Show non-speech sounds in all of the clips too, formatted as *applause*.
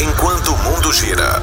enquanto o mundo gira.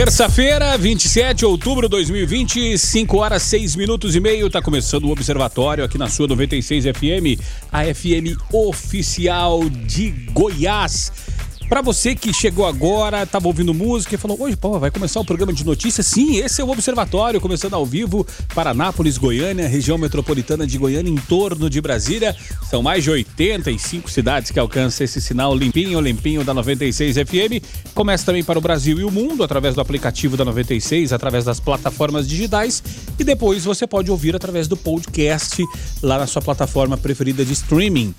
Terça-feira, 27 de outubro de 2020, 5 horas 6 minutos e meio. Tá começando o Observatório aqui na sua 96 FM, a FM oficial de Goiás. Para você que chegou agora, estava ouvindo música e falou: Hoje, pô, vai começar o programa de notícias? Sim, esse é o Observatório, começando ao vivo para Anápolis, Goiânia, região metropolitana de Goiânia, em torno de Brasília. São mais de 85 cidades que alcançam esse sinal limpinho, limpinho da 96 FM. Começa também para o Brasil e o mundo, através do aplicativo da 96, através das plataformas digitais. E depois você pode ouvir através do podcast lá na sua plataforma preferida de streaming.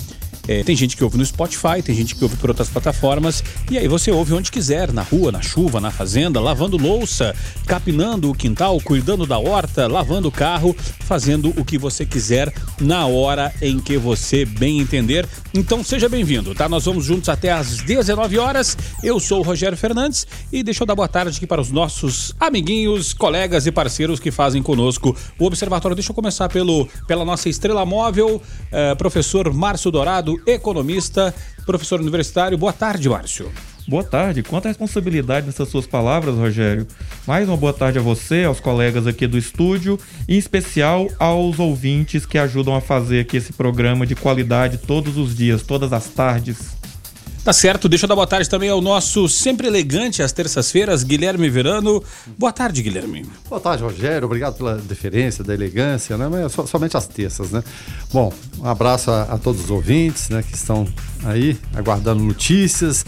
É, tem gente que ouve no Spotify, tem gente que ouve por outras plataformas, e aí você ouve onde quiser, na rua, na chuva, na fazenda, lavando louça, capinando o quintal, cuidando da horta, lavando o carro, fazendo o que você quiser na hora em que você bem entender. Então seja bem-vindo, tá? Nós vamos juntos até às 19 horas. Eu sou o Rogério Fernandes e deixa eu dar boa tarde aqui para os nossos amiguinhos, colegas e parceiros que fazem conosco o Observatório. Deixa eu começar pelo, pela nossa estrela móvel, eh, professor Márcio Dourado, economista, professor universitário. Boa tarde, Márcio. Boa tarde. Quanta responsabilidade nessas suas palavras, Rogério. Mais uma boa tarde a você, aos colegas aqui do estúdio, e em especial aos ouvintes que ajudam a fazer aqui esse programa de qualidade todos os dias, todas as tardes. Tá certo, deixa eu dar boa tarde também ao nosso sempre elegante às terças-feiras, Guilherme Verano. Boa tarde, Guilherme. Boa tarde, Rogério. Obrigado pela deferência, da elegância, né? Mas so, somente às terças, né? Bom, um abraço a, a, todos os ouvintes, né? Que estão aí aguardando notícias.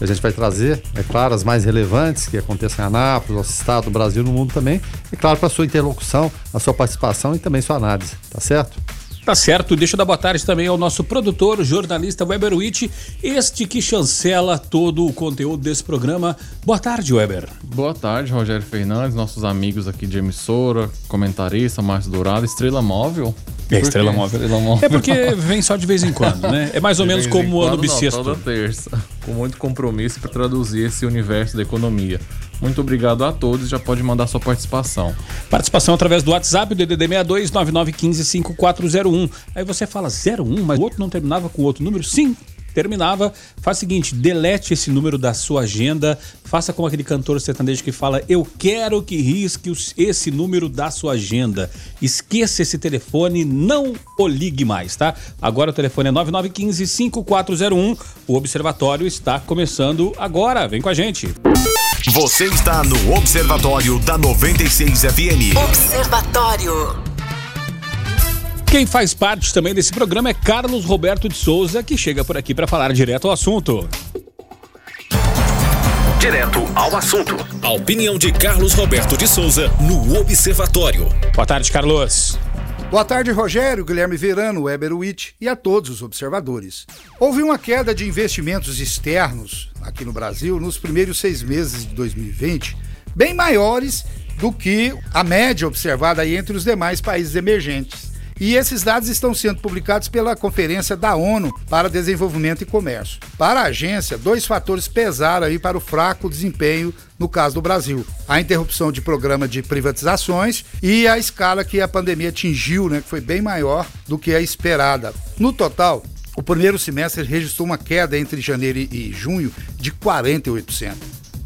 A gente vai trazer, é claro, as mais relevantes que acontecem em Anápolis, nosso estado, Brasil, no mundo também. É claro, para a sua interlocução, a sua participação e também sua análise, tá certo? Tá certo, deixa eu dar boa tarde também ao nosso produtor, jornalista Weber Witt, este que chancela todo o conteúdo desse programa. Boa tarde, Weber. Boa tarde, Rogério Fernandes, nossos amigos aqui de emissora, comentarista, Márcio Dourado, Estrela Móvel. É, Estrela móvel. Estrela Móvel. É porque vem só de vez em quando, né? É mais ou menos como o ano bissexto. Toda terça, com muito compromisso para traduzir esse universo da economia. Muito obrigado a todos. Já pode mandar sua participação. Participação através do WhatsApp, DDD 62 9915 5401. Aí você fala 01, mas o outro não terminava com outro número? Sim, terminava, faz o seguinte, delete esse número da sua agenda, faça como aquele cantor sertanejo que fala, eu quero que risque esse número da sua agenda. Esqueça esse telefone, não o ligue mais, tá? Agora o telefone é 9915-5401, o Observatório está começando agora, vem com a gente. Você está no Observatório da 96 FM. Observatório. Quem faz parte também desse programa é Carlos Roberto de Souza, que chega por aqui para falar direto ao assunto. Direto ao assunto. A opinião de Carlos Roberto de Souza no Observatório. Boa tarde, Carlos. Boa tarde, Rogério, Guilherme Verano, Weber Witt e a todos os observadores. Houve uma queda de investimentos externos aqui no Brasil nos primeiros seis meses de 2020, bem maiores do que a média observada entre os demais países emergentes. E esses dados estão sendo publicados pela Conferência da ONU para Desenvolvimento e Comércio. Para a agência, dois fatores pesaram aí para o fraco desempenho no caso do Brasil. A interrupção de programa de privatizações e a escala que a pandemia atingiu, né, que foi bem maior do que a esperada. No total, o primeiro semestre registrou uma queda entre janeiro e junho de 48%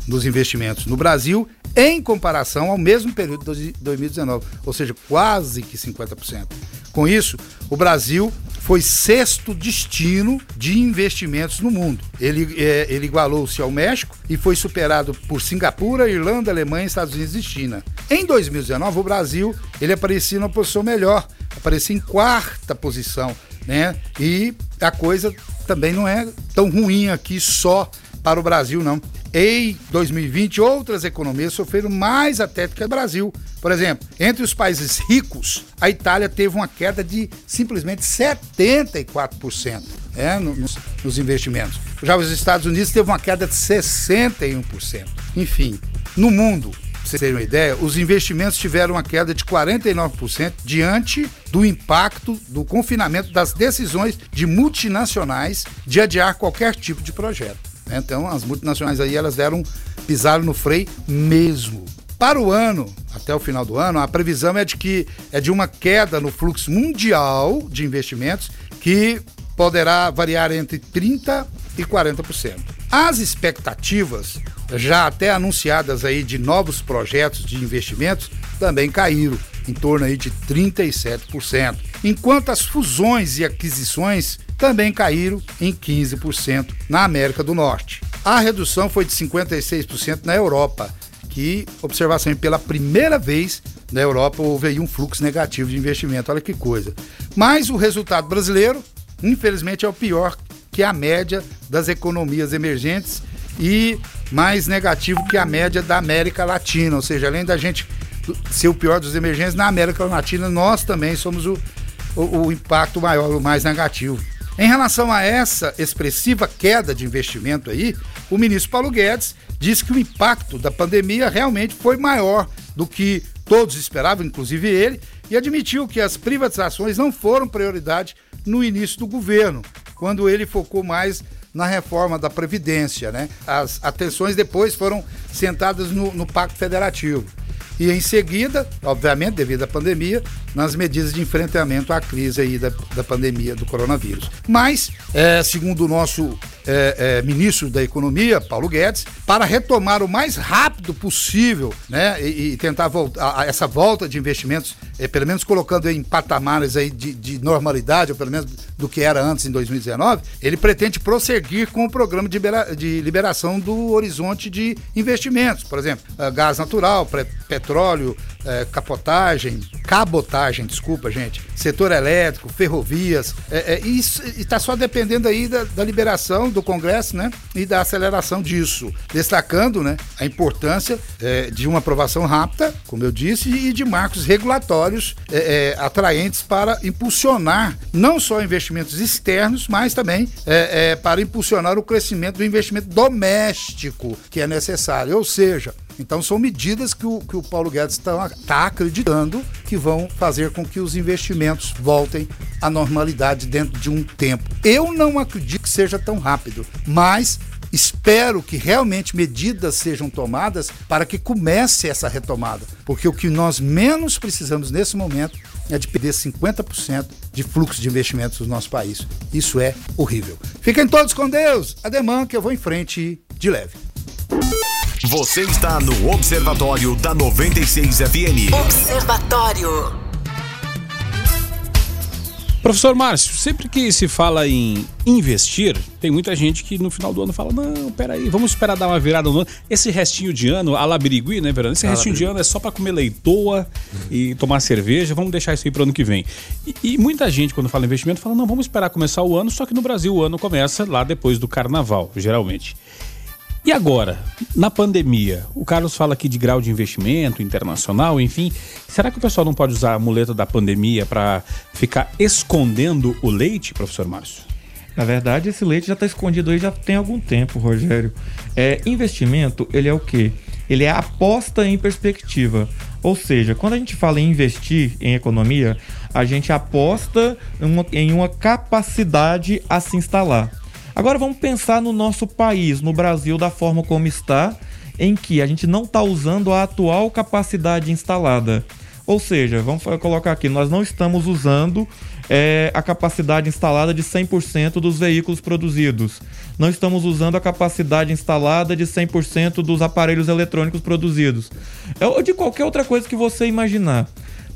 nos investimentos no Brasil em comparação ao mesmo período de 2019, ou seja, quase que 50%. Com isso, o Brasil foi sexto destino de investimentos no mundo. Ele, é, ele igualou-se ao México e foi superado por Singapura, Irlanda, Alemanha, Estados Unidos e China. Em 2019, o Brasil ele aparecia numa posição melhor, aparecia em quarta posição, né? E a coisa também não é tão ruim aqui só para o Brasil, não. Em 2020, outras economias sofreram mais até do que o Brasil. Por exemplo, entre os países ricos, a Itália teve uma queda de simplesmente 74%. é, nos, nos investimentos. Já os Estados Unidos teve uma queda de 61%. Enfim, no mundo, vocês terem uma ideia, os investimentos tiveram uma queda de 49% diante do impacto do confinamento das decisões de multinacionais de adiar qualquer tipo de projeto. Né? Então, as multinacionais aí, elas deram, pisaram no freio mesmo. Para o ano, até o final do ano, a previsão é de que é de uma queda no fluxo mundial de investimentos que poderá variar entre 30 e 40%. As expectativas já até anunciadas aí de novos projetos de investimentos também caíram em torno aí de 37%, enquanto as fusões e aquisições também caíram em 15% na América do Norte. A redução foi de 56% na Europa, que observação pela primeira vez na Europa houve aí um fluxo negativo de investimento. Olha que coisa. Mas o resultado brasileiro, infelizmente, é o pior que a média das economias emergentes e mais negativo que a média da América Latina. Ou seja, além da gente ser o pior dos emergentes, na América Latina nós também somos o, o, o impacto maior, o mais negativo. Em relação a essa expressiva queda de investimento aí, o ministro Paulo Guedes disse que o impacto da pandemia realmente foi maior do que todos esperavam, inclusive ele, e admitiu que as privatizações não foram prioridade no início do governo, quando ele focou mais na reforma da Previdência. Né? As atenções depois foram sentadas no, no Pacto Federativo. E em seguida, obviamente, devido à pandemia, nas medidas de enfrentamento à crise aí da, da pandemia do coronavírus. Mas, é, segundo o nosso é, é, ministro da Economia, Paulo Guedes, para retomar o mais rápido possível, né, e, e tentar voltar essa volta de investimentos, é, pelo menos colocando em patamares aí de, de, normalidade, ou pelo menos do que era antes em 2019, ele pretende prosseguir com o programa de, libera, de liberação do horizonte de investimentos, por exemplo, uh, gás natural, petróleo, uh, capotagem, cabotagem, desculpa, gente, setor elétrico, ferrovias, é, é, isso está só dependendo aí da, da, liberação do Congresso, né, e da aceleração disso, destacando, né, a importância é, de uma aprovação rápida, como eu disse, e de marcos regulatórios é, é, atraentes para impulsionar não só investimentos externos, mas também é, para impulsionar o crescimento do investimento doméstico que é necessário, ou seja, então são medidas que o, que o Paulo Guedes está tá acreditando que vão fazer com que os investimentos voltem à normalidade dentro de um tempo. Eu não acredito que seja tão rápido, mas espero que realmente medidas sejam tomadas para que comece essa retomada, porque o que nós menos precisamos nesse momento é de perder 50% de fluxo de investimentos no nosso país. Isso é horrível. Fiquem todos com Deus. Ademã que eu vou em frente de leve. Você está no Observatório da 96 FM. Observatório. Professor Márcio, sempre que se fala em investir, tem muita gente que no final do ano fala: não, peraí, vamos esperar dar uma virada no ano. Esse restinho de ano, a labirigui, né, Verano? Esse restinho de ano é só para comer leitoa e tomar cerveja, vamos deixar isso aí pro ano que vem. E, e, muita gente, quando fala investimento, fala: não, vamos esperar começar o ano, só que no Brasil o ano começa lá depois do carnaval, geralmente. E agora, na pandemia, o Carlos fala aqui de grau de investimento internacional, enfim. Será que o pessoal não pode usar a muleta da pandemia para ficar escondendo o leite, professor Márcio? Na verdade, esse leite já está escondido aí já tem algum tempo, Rogério. É, investimento, ele é o quê? Ele é aposta em perspectiva. Ou seja, quando a gente fala em investir em economia, a gente aposta em uma, em uma capacidade a se instalar. Agora vamos pensar no nosso país, no Brasil, da forma como está, em que a gente não está usando a atual capacidade instalada. Ou seja, vamos colocar aqui, nós não estamos usando é, a capacidade instalada de 100% dos veículos produzidos. Não estamos usando a capacidade instalada de 100% dos aparelhos eletrônicos produzidos. É, ou de qualquer outra coisa que você imaginar.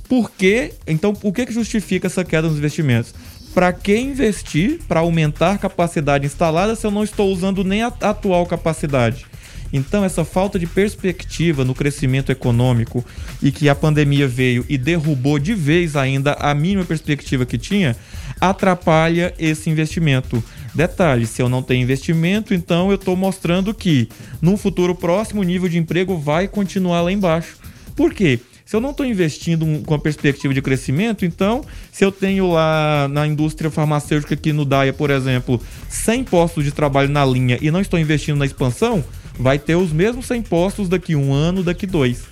Por que? Então, o que justifica essa queda nos investimentos? Para que investir para aumentar a capacidade instalada se eu não estou usando nem a atual capacidade? Então, essa falta de perspectiva no crescimento econômico e que a pandemia veio e derrubou de vez ainda a mínima perspectiva que tinha, atrapalha esse investimento. Detalhe: se eu não tenho investimento, então eu estou mostrando que no futuro próximo o nível de emprego vai continuar lá embaixo. Por quê? Se eu não estou investindo um, com a perspectiva de crescimento, então, se eu tenho lá na indústria farmacêutica aqui no DAIA, por exemplo, 100 postos de trabalho na linha e não estou investindo na expansão, vai ter os mesmos 100 postos daqui um ano, daqui dois.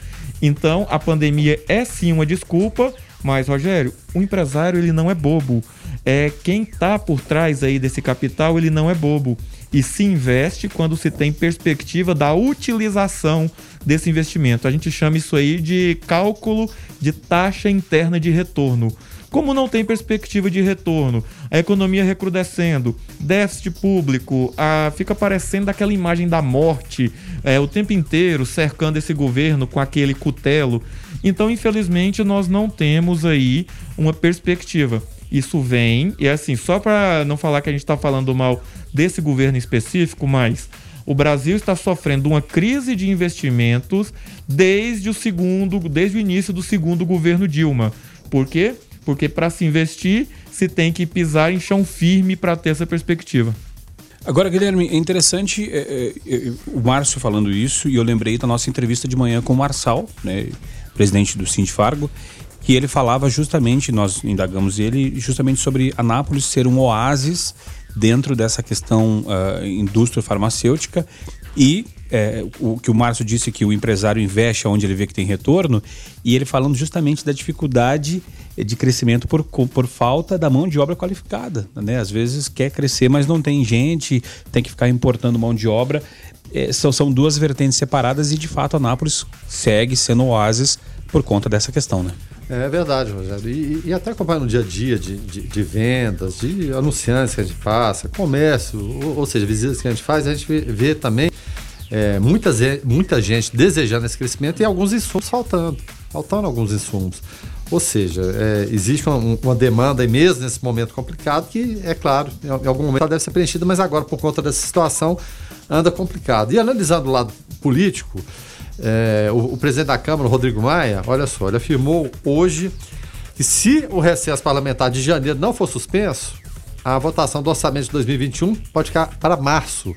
Então, a pandemia é sim uma desculpa, mas, Rogério, o empresário ele não é bobo. É quem está por trás aí desse capital, ele não é bobo e se investe quando se tem perspectiva da utilização desse investimento. A gente chama isso aí de cálculo de taxa interna de retorno. Como não tem perspectiva de retorno, a economia recrudescendo, déficit público, a, fica parecendo aquela imagem da morte é, o tempo inteiro cercando esse governo com aquele cutelo. Então, infelizmente, nós não temos aí uma perspectiva. Isso vem, e assim, só para não falar que a gente está falando mal desse governo específico, mas o Brasil está sofrendo uma crise de investimentos desde o segundo, desde o início do segundo governo Dilma. Por quê? Porque para se investir, se tem que pisar em chão firme para ter essa perspectiva. Agora, Guilherme, é interessante é, é, é, o Márcio falando isso, e eu lembrei da nossa entrevista de manhã com o Marçal, né, presidente do Fargo que ele falava justamente, nós indagamos ele, justamente sobre Anápolis ser um oásis dentro dessa questão uh, indústria farmacêutica e é, o que o Márcio disse que o empresário investe onde ele vê que tem retorno e ele falando justamente da dificuldade de crescimento por, por falta da mão de obra qualificada, né? Às vezes quer crescer, mas não tem gente, tem que ficar importando mão de obra. É, são, são duas vertentes separadas e de fato Anápolis segue sendo oásis por conta dessa questão, né? É verdade, Rogério. E, e até acompanhando no dia a dia de, de, de, vendas, de anunciantes que a gente passa, comércio, ou, ou, seja, visitas que a gente faz, a gente vê, também é, muitas, muita gente desejando esse crescimento e alguns insumos faltando. Faltando alguns insumos. Ou seja, é, existe uma, uma, demanda, mesmo nesse momento complicado, que, é claro, em algum momento ela deve ser preenchida, mas agora, por conta dessa situação, anda complicado. E analisando o lado político, é, o, o, presidente da Câmara, Rodrigo Maia, olha só, ele afirmou hoje que se o recesso parlamentar de janeiro não for suspenso, a votação do orçamento de 2021 pode ficar para março.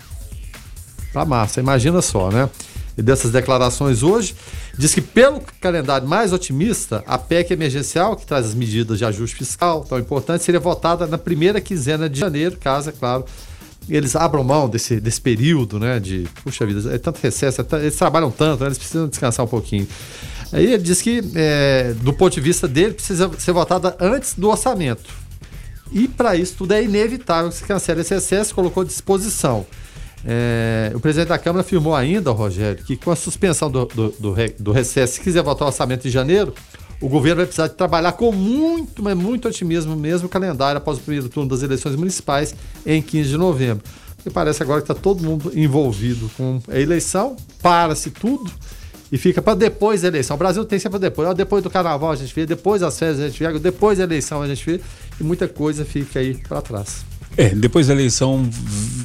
Para março, imagina só, né? E dessas declarações hoje, diz que pelo calendário mais otimista, a PEC emergencial, que traz as medidas de ajuste fiscal tão importantes, seria votada na primeira quinzena de janeiro, caso, é claro, eles abram mão desse, desse período, né? De, puxa vida, é tanto recesso, é eles trabalham tanto, né, eles precisam descansar um pouquinho. Aí ele diz que, é, do ponto de vista dele, precisa ser votada antes do orçamento. E para isso tudo é inevitável que se cancele esse excesso, colocou à disposição. É, o presidente da Câmara afirmou ainda, Rogério, que com a suspensão do, do, do, do recesso, se quiser votar o orçamento em janeiro, o governo vai precisar de trabalhar com muito, mas muito otimismo mesmo o calendário após o primeiro turno das eleições municipais em 15 de novembro. E parece agora que está todo mundo envolvido com a eleição, para-se tudo e fica para depois da eleição. O Brasil tem sempre depois. Depois do carnaval a gente vê, depois das férias a gente vê, depois da eleição a gente vê, e muita coisa fica aí para trás. É, depois da eleição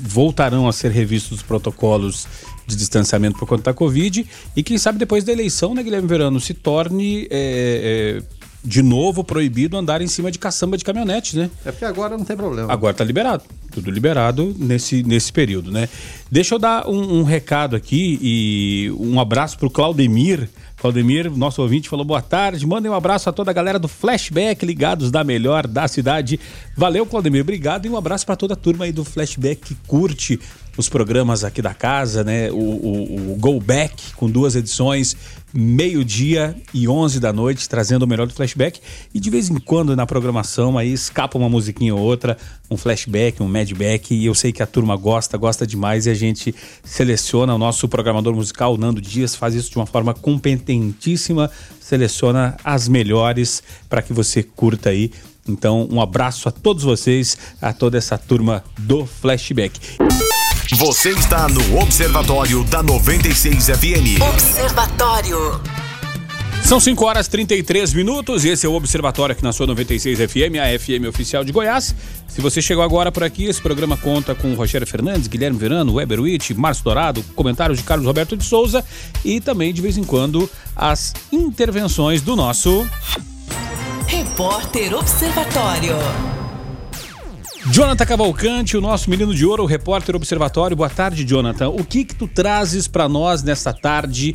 voltarão a ser revistos os protocolos de distanciamento por conta da Covid e quem sabe depois da eleição, né, Guilherme Verano, se torne é, é, de novo proibido andar em cima de caçamba de caminhonete, né? É porque agora não tem problema. Agora tá liberado. Tudo liberado nesse, nesse período, né? Deixa eu dar um, um recado aqui e um abraço pro Claudemir, Claudemir, nosso ouvinte, falou boa tarde. Mandem um abraço a toda a galera do Flashback, ligados da melhor da cidade. Valeu, Claudemir, obrigado. E um abraço para toda a turma aí do Flashback que curte os programas aqui da casa, né? O, o, o Go Back, com duas edições, meio-dia e 11 da noite, trazendo o melhor do flashback. E de vez em quando na programação aí escapa uma musiquinha ou outra, um flashback, um madback. E eu sei que a turma gosta, gosta demais. E a gente seleciona o nosso programador musical, Nando Dias, faz isso de uma forma competentíssima, seleciona as melhores para que você curta aí. Então, um abraço a todos vocês, a toda essa turma do Flashback. Você está no Observatório da 96 FM. Observatório. São 5 horas e 33 minutos e esse é o Observatório aqui na sua 96 FM, a FM oficial de Goiás. Se você chegou agora por aqui, esse programa conta com Rogério Fernandes, Guilherme Verano, Weber Witt, Márcio Dourado, comentários de Carlos Roberto de Souza e também, de vez em quando, as intervenções do nosso. Repórter Observatório. Jonathan Cavalcante, o nosso menino de ouro, o repórter Observatório. Boa tarde, Jonathan. O que que tu trazes para nós nesta tarde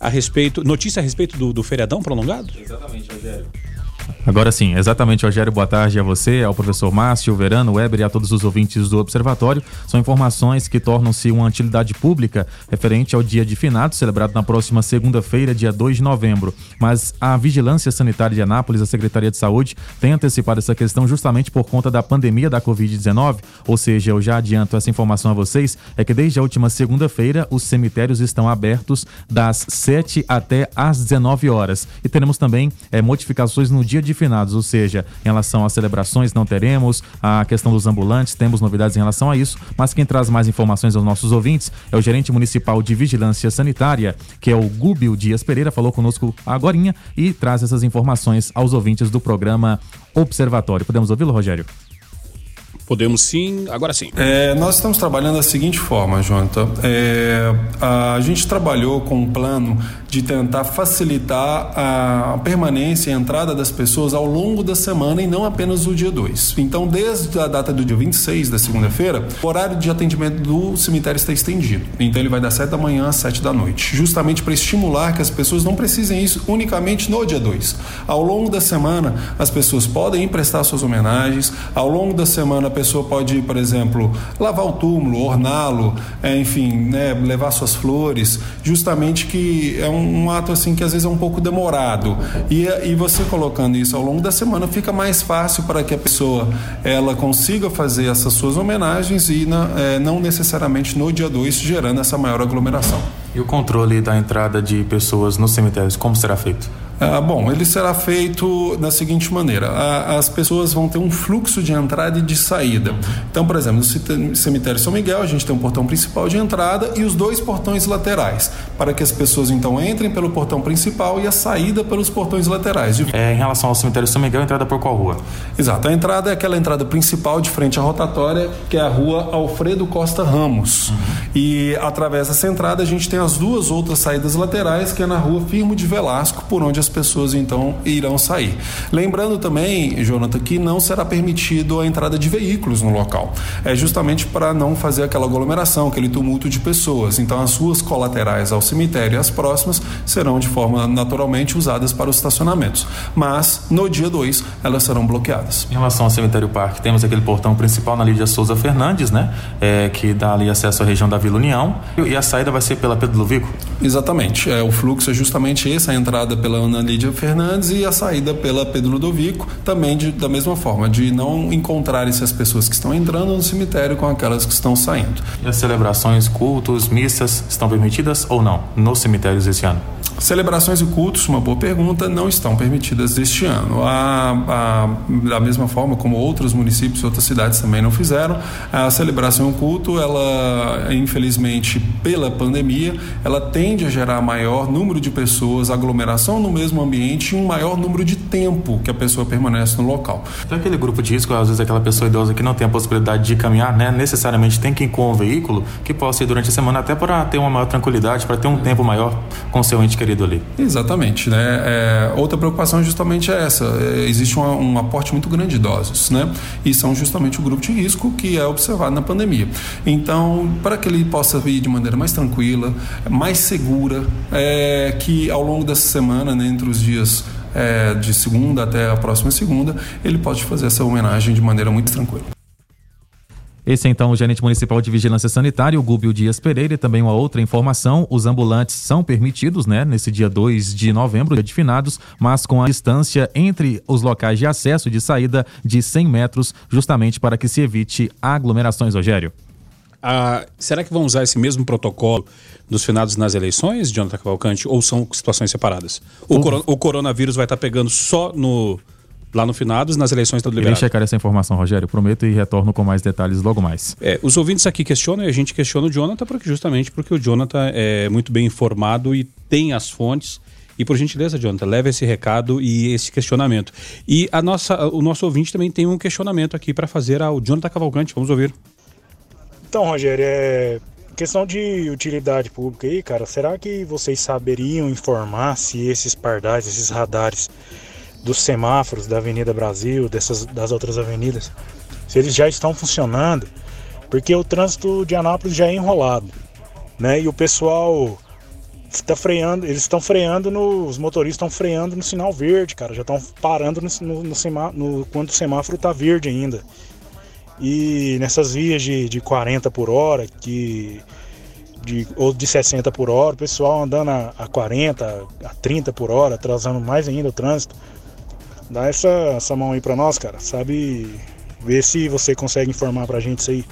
a respeito. Notícia a respeito do, do feriadão prolongado? Exatamente, Rogério. Agora sim, exatamente, Rogério, boa tarde a você, ao professor Márcio, Verano, Weber e a todos os ouvintes do Observatório. São informações que tornam-se uma utilidade pública referente ao dia de finados, celebrado na próxima segunda-feira, dia 2 de novembro. Mas a Vigilância Sanitária de Anápolis, a Secretaria de Saúde, tem antecipado essa questão justamente por conta da pandemia da Covid-19, ou seja, eu já adianto essa informação a vocês, é que desde a última segunda-feira os cemitérios estão abertos das 7 até às 19 horas. E teremos também é, modificações no dia dia de finados, ou seja, em relação às celebrações não teremos, a questão dos ambulantes, temos novidades em relação a isso, mas quem traz mais informações aos nossos ouvintes é o gerente municipal de vigilância sanitária, que é o Gúbio Dias Pereira, falou conosco agora e traz essas informações aos ouvintes do programa Observatório. Podemos ouvi-lo, Rogério? Podemos sim, agora sim. É, nós estamos trabalhando da seguinte forma, Jonathan. É, a gente trabalhou com um plano de tentar facilitar a permanência e a entrada das pessoas ao longo da semana e não apenas o dia 2. Então, desde a data do dia 26, da segunda-feira, o horário de atendimento do cemitério está estendido. Então, ele vai das 7 da manhã às 7 da noite, justamente para estimular que as pessoas não precisem isso unicamente no dia 2. Ao longo da semana, as pessoas podem prestar suas homenagens, ao longo da semana, pessoa pode, por exemplo, lavar o túmulo, orná-lo, é, enfim, né, levar suas flores, justamente que é um um, ato assim que às vezes é um pouco demorado. E, e você colocando isso ao longo da semana fica mais fácil para que a pessoa ela consiga fazer essas suas homenagens e na, é, não necessariamente no dia 2 gerando essa maior aglomeração. E o controle da entrada de pessoas nos cemitérios, como será feito? Ah, bom, ele será feito da seguinte maneira: a, as pessoas vão ter um fluxo de entrada e de saída. Então, por exemplo, no cemitério São Miguel, a gente tem um portão principal de entrada e os dois portões laterais, para que as pessoas então entrem pelo portão principal e a saída pelos portões laterais. É, em relação ao cemitério São Miguel, a entrada por qual rua? Exato, a entrada é aquela entrada principal de frente à rotatória, que é a rua Alfredo Costa Ramos. Uhum. E através dessa entrada a gente tem as duas outras saídas laterais, que é na rua Firmo de Velasco, por onde as pessoas então irão sair. Lembrando também, Jonathan, que não será permitido a entrada de veículos no local. É justamente para não fazer aquela aglomeração, aquele tumulto de pessoas. Então as ruas colaterais ao cemitério e as próximas serão de forma naturalmente usadas para os estacionamentos. Mas no dia 2 elas serão bloqueadas. Em relação ao cemitério parque, temos aquele portão principal na Lídia Souza Fernandes, né? É, que dá ali acesso à região da Vila União. E a saída vai ser pela Pedro Luvico? Exatamente. É, o fluxo é justamente esse, a entrada pela Ana Lídia Fernandes e a saída pela Pedro Ludovico, também de, da mesma forma, de não encontrarem-se as pessoas que estão entrando no cemitério com aquelas que estão saindo. E as celebrações, cultos, missas estão permitidas ou não nos cemitérios esse ano? Celebrações e cultos, uma boa pergunta, não estão permitidas este ano. A, a, da mesma forma como outros municípios e outras cidades também não fizeram, a celebração e o culto, ela, infelizmente, pela pandemia, ela tende a gerar maior número de pessoas, aglomeração no mesmo ambiente e um maior número de tempo que a pessoa permanece no local. Então, aquele grupo de risco, às vezes aquela pessoa idosa que não tem a possibilidade de caminhar, né, necessariamente tem que ir com um veículo que possa ir durante a semana até para ter uma maior tranquilidade, para ter um tempo maior com seu ente querido ali. Exatamente, né? É, outra preocupação justamente é essa. É, existe uma, um aporte muito grande de idosos, né? E são justamente o grupo de risco que é observado na pandemia. Então, para que ele possa ir de maneira mais tranquila, mais segura, é, que ao longo dessa semana, né, entre os dias é, de segunda até a próxima segunda, ele pode fazer essa homenagem de maneira muito tranquila. Esse é então o gerente municipal de vigilância sanitária, o Gúbio Dias Pereira, e também uma outra informação: os ambulantes são permitidos, né, nesse dia 2 de novembro, dia de finados, mas com a distância entre os locais de acesso e de saída de 100 metros, justamente para que se evite aglomerações, Rogério. Ah, será que vão usar esse mesmo protocolo dos finados nas eleições, Jonathan Cavalcante, ou são situações separadas? O, o... o coronavírus vai estar pegando só no lá no finados, nas eleições está liberado. Irei checar essa informação, Rogério, prometo e retorno com mais detalhes logo mais. É, os ouvintes aqui questionam e a gente questiona o Jonathan porque justamente porque o Jonathan é muito bem informado e tem as fontes. E por gentileza, Jonathan, leve esse recado e esse questionamento. E a nossa, o nosso ouvinte também tem um questionamento aqui para fazer ao Jonathan Cavalcante. Vamos ouvir. Então, Rogério, é questão de utilidade pública aí, cara. Será que vocês saberiam informar se esses pardais, esses radares dos semáforos da Avenida Brasil, dessas das outras avenidas, se eles já estão funcionando, porque o trânsito de Anápolis já é enrolado, né? E o pessoal tá freando, eles estão freando no, os motoristas estão freando no sinal verde, cara, já estão parando no, no, no, no, quando o semáforo tá verde ainda. E nessas vias de, de 40 por hora, que de, ou de 60 por hora, o pessoal andando a, a 40, a 30 por hora, atrasando mais ainda o trânsito. Dá essa, essa mão aí pra nós, cara. Sabe, ver se você consegue informar pra gente isso aí.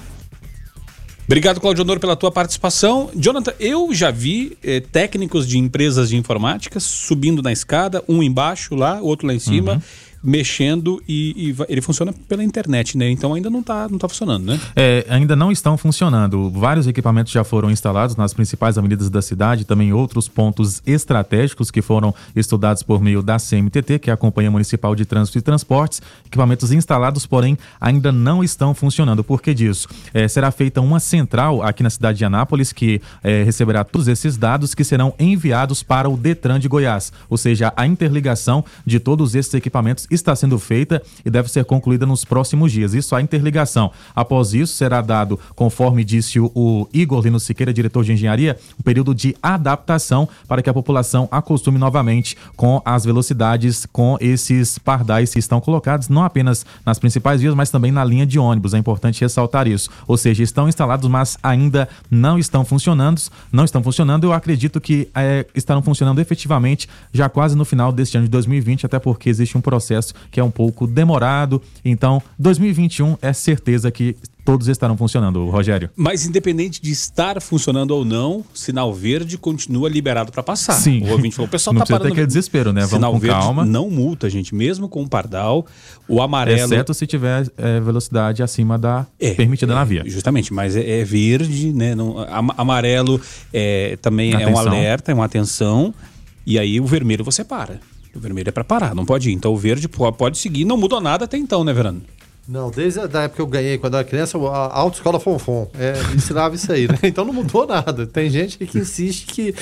Obrigado, Claudio Honor, pela tua participação. Jonathan, eu já vi eh, técnicos de empresas de informática subindo na escada, um embaixo lá, outro lá em cima. Uhum mexendo e, e, ele funciona pela internet, né? Então ainda não está não tá funcionando, né? É, ainda não estão funcionando. Vários equipamentos já foram instalados nas principais avenidas da cidade, também outros pontos estratégicos que foram estudados por meio da CMTT, que é a Companhia Municipal de Trânsito e Transportes. Equipamentos instalados, porém, ainda não estão funcionando. Por que disso? É, será feita uma central aqui na cidade de Anápolis que é, receberá todos esses dados que serão enviados para o Detran de Goiás, ou seja, a interligação de todos esses equipamentos está sendo feita e deve ser concluída nos próximos dias. Isso a interligação. Após isso, será dado, conforme disse o, Igor Lino Siqueira, diretor de engenharia, um período de adaptação para que a população acostume novamente com as velocidades, com esses pardais que estão colocados não apenas nas principais vias, mas também na linha de ônibus. É importante ressaltar isso. Ou seja, estão instalados, mas ainda não estão funcionando. Não estão funcionando. Eu acredito que é, estarão funcionando efetivamente já quase no final deste ano de 2020, até porque existe um processo processo que é um pouco demorado. Então, 2021 é certeza que todos estarão funcionando, Rogério. Mas independente de estar funcionando ou não, sinal verde continua liberado para passar. Sim. O ouvinte falou, o pessoal não tá parando. Ter aquele desespero, né? Vamos sinal com verde calma. não multa, gente, mesmo com o pardal, o amarelo. Exceto se tiver é, velocidade acima da é, permitida é, na via. Justamente, mas é, é verde, né? Não, amarelo é, também atenção. é um alerta, é uma atenção. E aí o vermelho você para. O vermelho é para parar, não pode ir. Então o verde pode seguir, não mudou nada até então, né, Verano? Não, desde a época que eu ganhei, quando eu era criança, a autoescola Fonfon é, ensinava isso aí, né? *laughs* Então não mudou nada. Tem gente que insiste que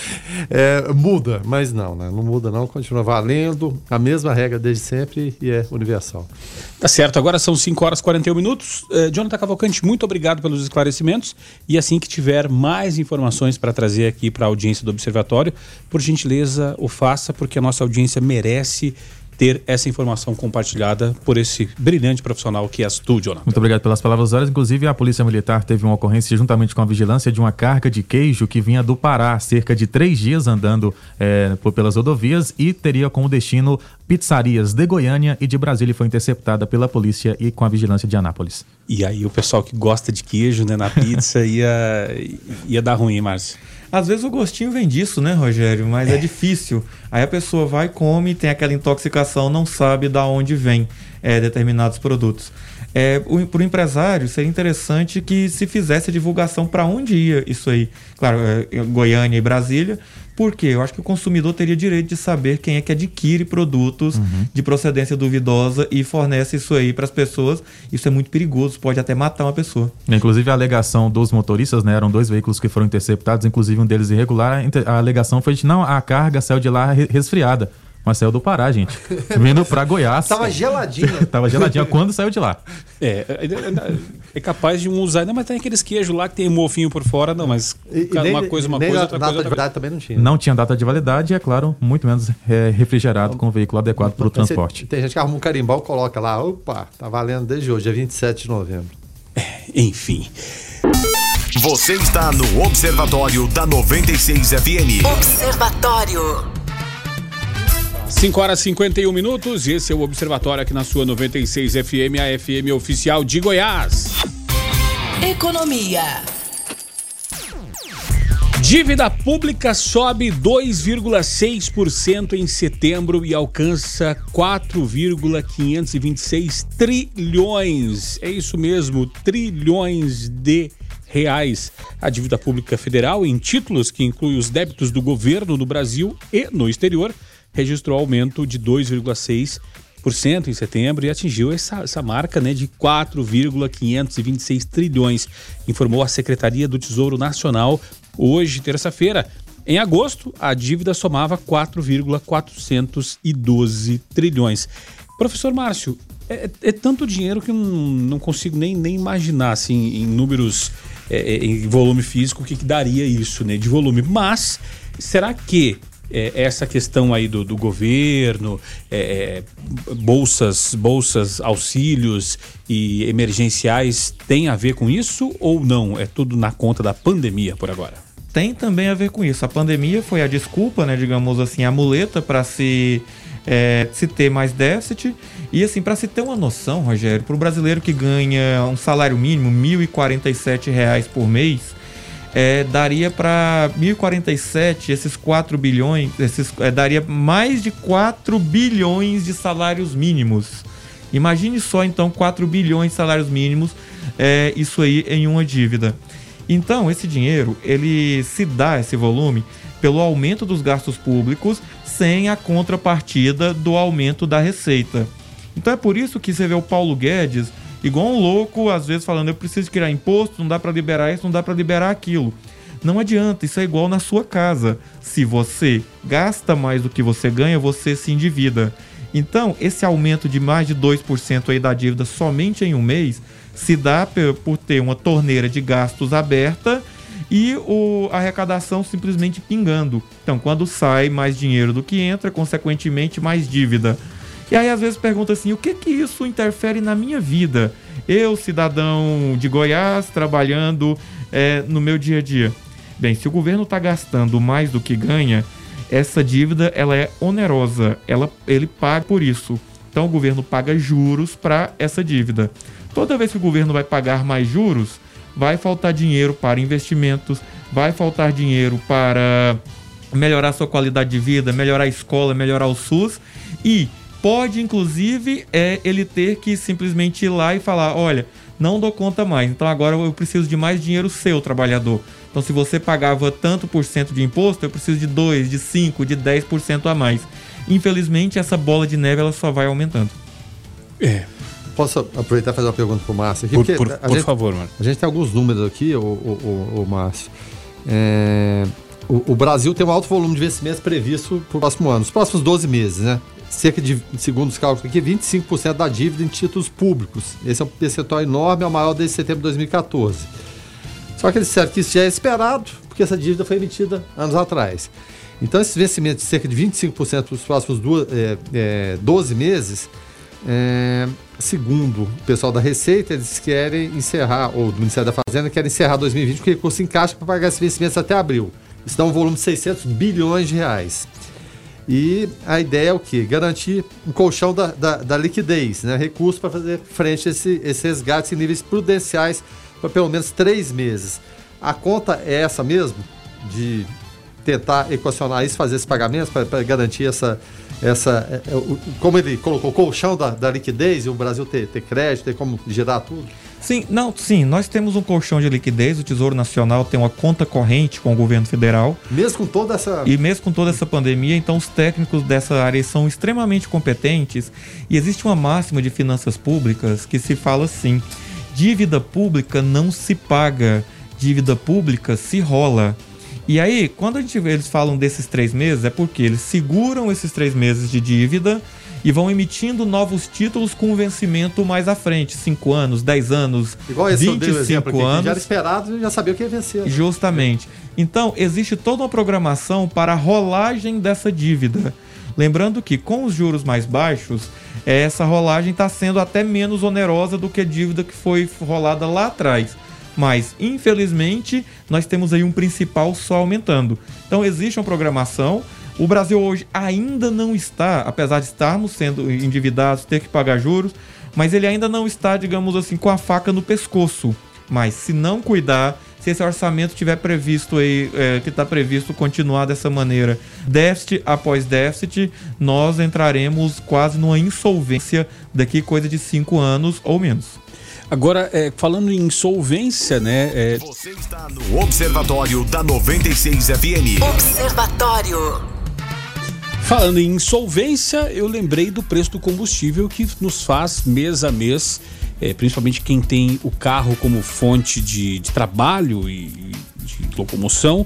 é, muda, mas não, né? Não muda não, continua valendo, a mesma regra desde sempre e é universal. Tá certo, agora são 5 horas e 41 minutos. Uh, Jonathan Cavalcante, muito obrigado pelos esclarecimentos e assim que tiver mais informações para trazer aqui para a audiência do Observatório, por gentileza o faça, porque a nossa audiência merece ter essa informação compartilhada por esse brilhante profissional que és tu, Jonathan. Muito obrigado pelas palavras horas. Inclusive, a Polícia Militar teve uma ocorrência juntamente com a vigilância de uma carga de queijo que vinha do Pará, cerca de três dias andando é, por, pelas rodovias e teria como destino pizzarias de Goiânia e de Brasília e foi interceptada pela polícia e com a vigilância de Anápolis. E aí o pessoal que gosta de queijo né, na pizza *laughs* ia, ia dar ruim, Márcio. Às vezes o gostinho vem disso, né, Rogério? Mas é, é difícil. Aí a pessoa vai, come, tem aquela intoxicação, não sabe da onde vem é, determinados produtos. É, para o empresário, seria interessante que se fizesse a divulgação para onde ia isso aí. Claro, é, Goiânia e Brasília, porque eu acho que o consumidor teria direito de saber quem é que adquire produtos uhum. de procedência duvidosa e fornece isso aí para as pessoas. Isso é muito perigoso, pode até matar uma pessoa. Inclusive a alegação dos motoristas, né, eram dois veículos que foram interceptados, inclusive um deles irregular. A alegação foi de não, a carga saiu de lá resfriada. Mas saiu do Pará, gente. *laughs* Vindo pra Goiás. Tava geladinha. *laughs* Tava geladinha quando saiu de lá. É, é, é, é capaz de um usar ainda, mas tem aqueles queijos lá que tem mofinho por fora, não, mas e, uma coisa, uma coisa, outra data coisa. Data de validade também não tinha. Não tinha data de validade e, é claro, muito menos é, refrigerado com o veículo adequado para o transporte. Tem gente que arruma um carimbau, coloca lá, opa, tá valendo desde hoje, dia 27 de novembro. É, enfim. Você está no Observatório da 96 FM. Observatório. 5 horas e 51 minutos e esse é o Observatório aqui na sua 96 FM, a FM oficial de Goiás. Economia. Dívida pública sobe 2,6% em setembro e alcança 4,526 trilhões. É isso mesmo, trilhões de reais. A dívida pública federal em títulos que inclui os débitos do governo no Brasil e no exterior registrou aumento de 2,6% em setembro e atingiu essa, essa marca né, de 4,526 trilhões, informou a Secretaria do Tesouro Nacional hoje, terça-feira. Em agosto, a dívida somava 4,412 trilhões. Professor Márcio, é, é, tanto dinheiro que eu não, consigo nem, nem imaginar assim, em números é, em volume físico, o que, que daria isso, né? De volume. Mas será que é, essa questão aí do, do governo, é, é, bolsas, bolsas, auxílios e emergenciais tem a ver com isso ou não? É tudo na conta da pandemia por agora? Tem também a ver com isso. A pandemia foi a desculpa, né, digamos assim, a muleta para se é, se ter mais déficit. E assim, para se ter uma noção, Rogério, para o brasileiro que ganha um salário mínimo, R$ 1.047 por mês, é, daria para 1047, esses 4 bilhões, esses, é, daria mais de 4 bilhões de salários mínimos. Imagine só então 4 bilhões de salários mínimos, é, isso aí em uma dívida. Então, esse dinheiro, ele se dá esse volume pelo aumento dos gastos públicos sem a contrapartida do aumento da receita. Então é por isso que você vê o Paulo Guedes igual um louco, às vezes falando, eu preciso criar imposto, não dá para liberar isso, não dá para liberar aquilo. Não adianta, isso é igual na sua casa. Se você gasta mais do que você ganha, você se endivida. Então, esse aumento de mais de 2% aí da dívida somente em um mês se dá por ter uma torneira de gastos aberta e o, a arrecadação simplesmente pingando. Então, quando sai mais dinheiro do que entra, consequentemente mais dívida. E aí às vezes pergunta assim: o que que isso interfere na minha vida? Eu, cidadão de Goiás, trabalhando é, no meu dia a dia. Bem, se o governo está gastando mais do que ganha, essa dívida ela é onerosa, ela, ele paga por isso. Então o governo paga juros para essa dívida. Toda vez que o governo vai pagar mais juros, vai faltar dinheiro para investimentos, vai faltar dinheiro para melhorar sua qualidade de vida, melhorar a escola, melhorar o SUS e pode inclusive é ele ter que simplesmente ir lá e falar, olha, não dou conta mais, então agora eu preciso de mais dinheiro seu, trabalhador. Então se você pagava tanto por cento de imposto, eu preciso de 2, de 5, de 10% a mais. Infelizmente, essa bola de neve ela só vai aumentando. É. Posso aproveitar e fazer uma pergunta para o Márcio? Aqui, por, por, por gente, favor, mano. A gente tem alguns números aqui, o, o, o, o Márcio. É, o, o, Brasil tem um alto volume de investimentos previsto para o próximo ano, os próximos 12 meses, né? Cerca de, segundo os cálculos aqui, 25% da dívida em títulos públicos. Esse é um percentual enorme, é o maior desde setembro de 2014. Só que eles disseram que isso já é esperado, porque essa dívida foi emitida anos atrás. Então, esses vencimentos de cerca de 25% para os próximos duas, é, é, 12 meses, é, segundo o pessoal da Receita, eles querem encerrar, ou do Ministério da Fazenda, querem encerrar 2020 porque o recurso encaixa para pagar esses vencimentos até abril. Isso dá um volume de 600 bilhões de reais. E a ideia é o quê? Garantir um colchão da, da, da liquidez, né? recurso para fazer frente a esse, esses resgates em níveis prudenciais por pelo menos três meses. A conta é essa mesmo? De tentar equacionar isso, fazer esses pagamentos para garantir essa. essa é, é, como ele colocou, colchão da, da liquidez e o Brasil ter, ter crédito, ter como girar tudo? Sim, não, sim, nós temos um colchão de liquidez, o Tesouro Nacional tem uma conta corrente com o governo federal. Mesmo com toda essa. E mesmo com toda essa pandemia, então os técnicos dessa área são extremamente competentes. E existe uma máxima de finanças públicas que se fala assim: dívida pública não se paga, dívida pública se rola. E aí, quando a gente, eles falam desses três meses, é porque eles seguram esses três meses de dívida e vão emitindo novos títulos com vencimento mais à frente, 5 anos, 10 anos, Igual esse 25 aqui, anos. Já era esperado e já sabia o que ia vencer. Né? Justamente. Então, existe toda uma programação para a rolagem dessa dívida. Lembrando que com os juros mais baixos, essa rolagem está sendo até menos onerosa do que a dívida que foi rolada lá atrás. Mas, infelizmente, nós temos aí um principal só aumentando. Então, existe uma programação o Brasil hoje ainda não está, apesar de estarmos sendo endividados, ter que pagar juros, mas ele ainda não está, digamos assim, com a faca no pescoço. Mas se não cuidar, se esse orçamento tiver previsto aí, é, que está previsto continuar dessa maneira, déficit após déficit, nós entraremos quase numa insolvência daqui coisa de cinco anos ou menos. Agora, é, falando em insolvência, né? É... Você está no Observatório da 96 FM. Observatório. Falando em insolvência, eu lembrei do preço do combustível que nos faz mês a mês, é, principalmente quem tem o carro como fonte de, de trabalho e de locomoção,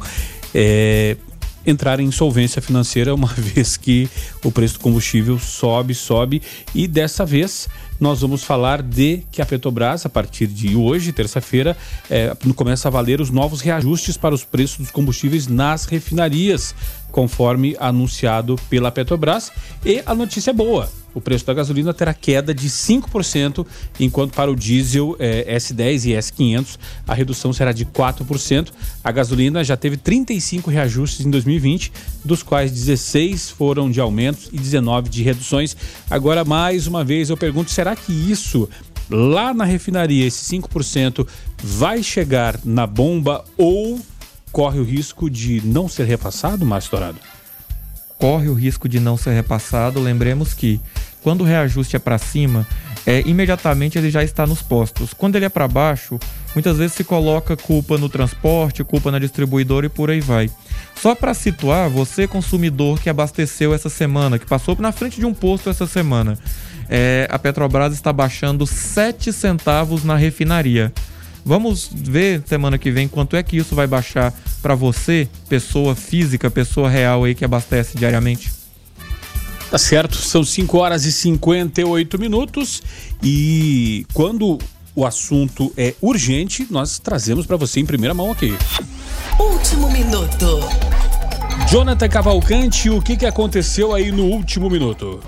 é, entrar em insolvência financeira *laughs* uma vez que o preço do combustível sobe, sobe. E dessa vez nós vamos falar de que a Petrobras, a partir de hoje, terça-feira, é, começa a valer os novos reajustes para os preços dos combustíveis nas refinarias, conforme anunciado pela Petrobras. E a notícia é boa o preço da gasolina terá queda de 5%, enquanto para o diesel é, S10 e S500 a redução será de 4%. A gasolina já teve 35 reajustes em 2020, dos quais 16 foram de aumentos e 19 de reduções. Agora, mais uma vez, eu pergunto: será que isso lá na refinaria, esse 5%, vai chegar na bomba ou corre o risco de não ser repassado, Márcio Dourado? corre o risco de não ser repassado. Lembremos que quando o reajuste é para cima, é, imediatamente ele já está nos postos. Quando ele é para baixo, muitas vezes se coloca culpa no transporte, culpa na distribuidora e por aí vai. Só para situar, você consumidor que abasteceu essa semana, que passou na frente de um posto essa semana, é, a Petrobras está baixando 7 centavos na refinaria. Vamos ver semana que vem quanto é que isso vai baixar para você, pessoa física, pessoa real aí que abastece diariamente. Tá certo, são 5 horas e 58 minutos e quando o assunto é urgente, nós trazemos para você em primeira mão aqui. Último minuto. Jonathan Cavalcante, o que, que aconteceu aí no último minuto?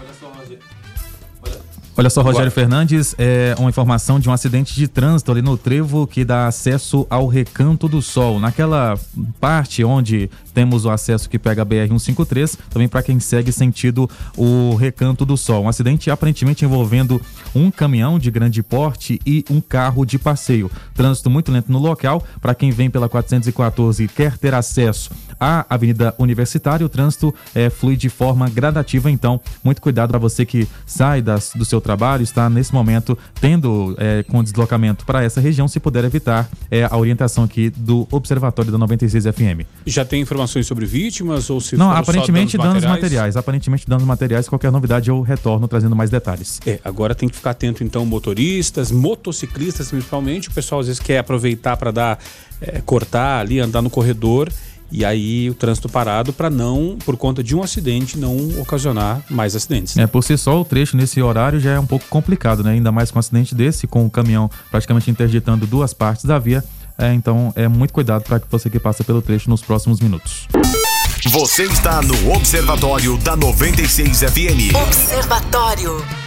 Olha só, Rogério. Fernandes, é uma informação de um acidente de trânsito ali no trevo que dá acesso ao Recanto do Sol. Naquela parte onde temos o acesso que pega a BR-153, também para quem segue sentido o Recanto do Sol. Um acidente aparentemente envolvendo um caminhão de grande porte e um carro de passeio. Trânsito muito lento no local. Para quem vem pela 414 e quer ter acesso à Avenida Universitária, o trânsito é, flui de forma gradativa. Então, muito cuidado para você que sai das, do seu trabalho, está nesse momento tendo é, com deslocamento para essa região, se puder evitar é, a orientação aqui do Observatório da 96 FM. Já tem informações sobre vítimas ou se Não, aparentemente danos, danos materiais? materiais? Aparentemente danos materiais. Qualquer novidade eu retorno trazendo mais detalhes. É, agora tem que ficar atento então motoristas, motociclistas principalmente. O pessoal às vezes quer aproveitar para dar é, cortar ali, andar no corredor e aí o trânsito parado para não, por conta de um acidente, não ocasionar mais acidentes. É, por si só o trecho nesse horário já é um pouco complicado, né? Ainda mais com um acidente desse, com o caminhão praticamente interditando duas partes da via. É, então é muito cuidado para que você que passa pelo trecho nos próximos minutos. Você está no Observatório da 96 FM. Observatório.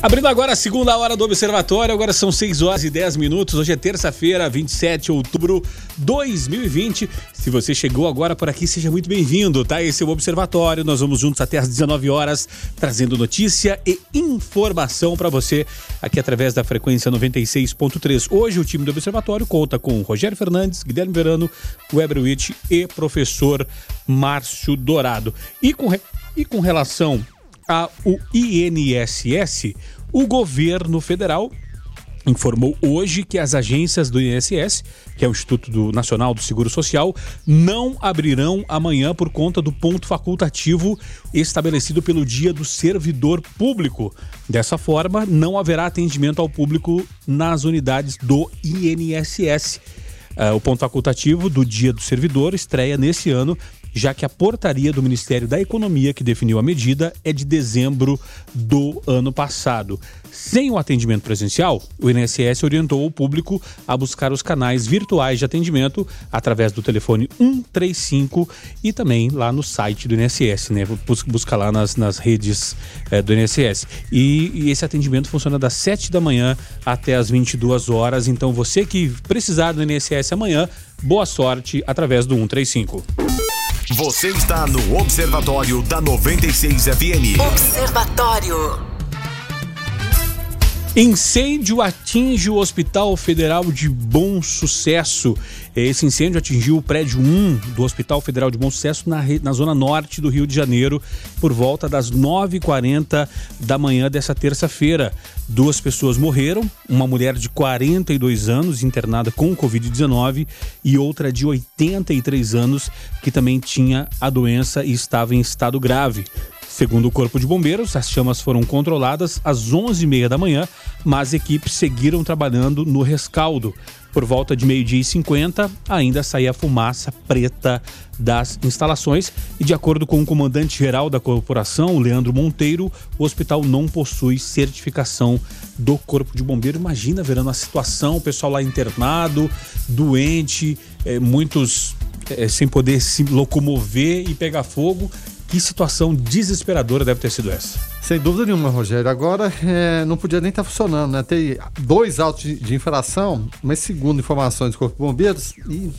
Abrindo agora a segunda hora do Observatório, agora são 6 horas e 10 minutos. Hoje é terça-feira, 27 de outubro de 2020. Se você chegou agora por aqui, seja muito bem-vindo, tá? Esse é o Observatório. Nós vamos juntos até às 19 horas, trazendo notícia e informação para você aqui através da frequência 96.3. Hoje o time do Observatório conta com Rogério Fernandes, Guilherme Verano, Weber Witt e professor Márcio Dourado. E com, e com relação ao INSS, o governo federal informou hoje que as agências do INSS, que é o Instituto Nacional do Seguro Social, não abrirão amanhã por conta do ponto facultativo estabelecido pelo Dia do Servidor Público. Dessa forma, não haverá atendimento ao público nas unidades do INSS. Uh, o ponto facultativo do Dia do Servidor estreia nesse ano já que a portaria do Ministério da Economia que definiu a medida é de dezembro do ano passado. Sem o atendimento presencial, o INSS orientou o público a buscar os canais virtuais de atendimento através do telefone 135 e também lá no site do INSS, né? Busca lá nas, nas redes é, do INSS. E, e, esse atendimento funciona das 7 da manhã até as 22 horas. Então, você que precisar do INSS amanhã, boa sorte através do 135. Você está no Observatório da 96 FM. Observatório. Incêndio atinge o Hospital Federal de Bom Sucesso. Esse incêndio atingiu o prédio 1 do Hospital Federal de Bom Sucesso na, na zona norte do Rio de Janeiro por volta das 9h40 da manhã dessa terça-feira. Duas pessoas morreram, uma mulher de 42 anos internada com Covid-19 e outra de 83 anos que também tinha a doença e estava em estado grave. Segundo o Corpo de Bombeiros, as chamas foram controladas às 11h30 da manhã, mas equipes seguiram trabalhando no rescaldo. Por volta de meio-dia e 50, ainda saía fumaça preta das instalações e, de acordo com o comandante-geral da corporação, Leandro Monteiro, o hospital não possui certificação do Corpo de Bombeiro. Imagina, verando a situação, o pessoal lá internado, doente, eh, muitos eh, sem poder se locomover e pegar fogo. Que situação desesperadora deve ter sido essa? Sem dúvida nenhuma, Rogério. Agora é, não podia nem estar funcionando, né? Tem dois autos de, infração, mas segundo informações do Corpo de Bombeiros, e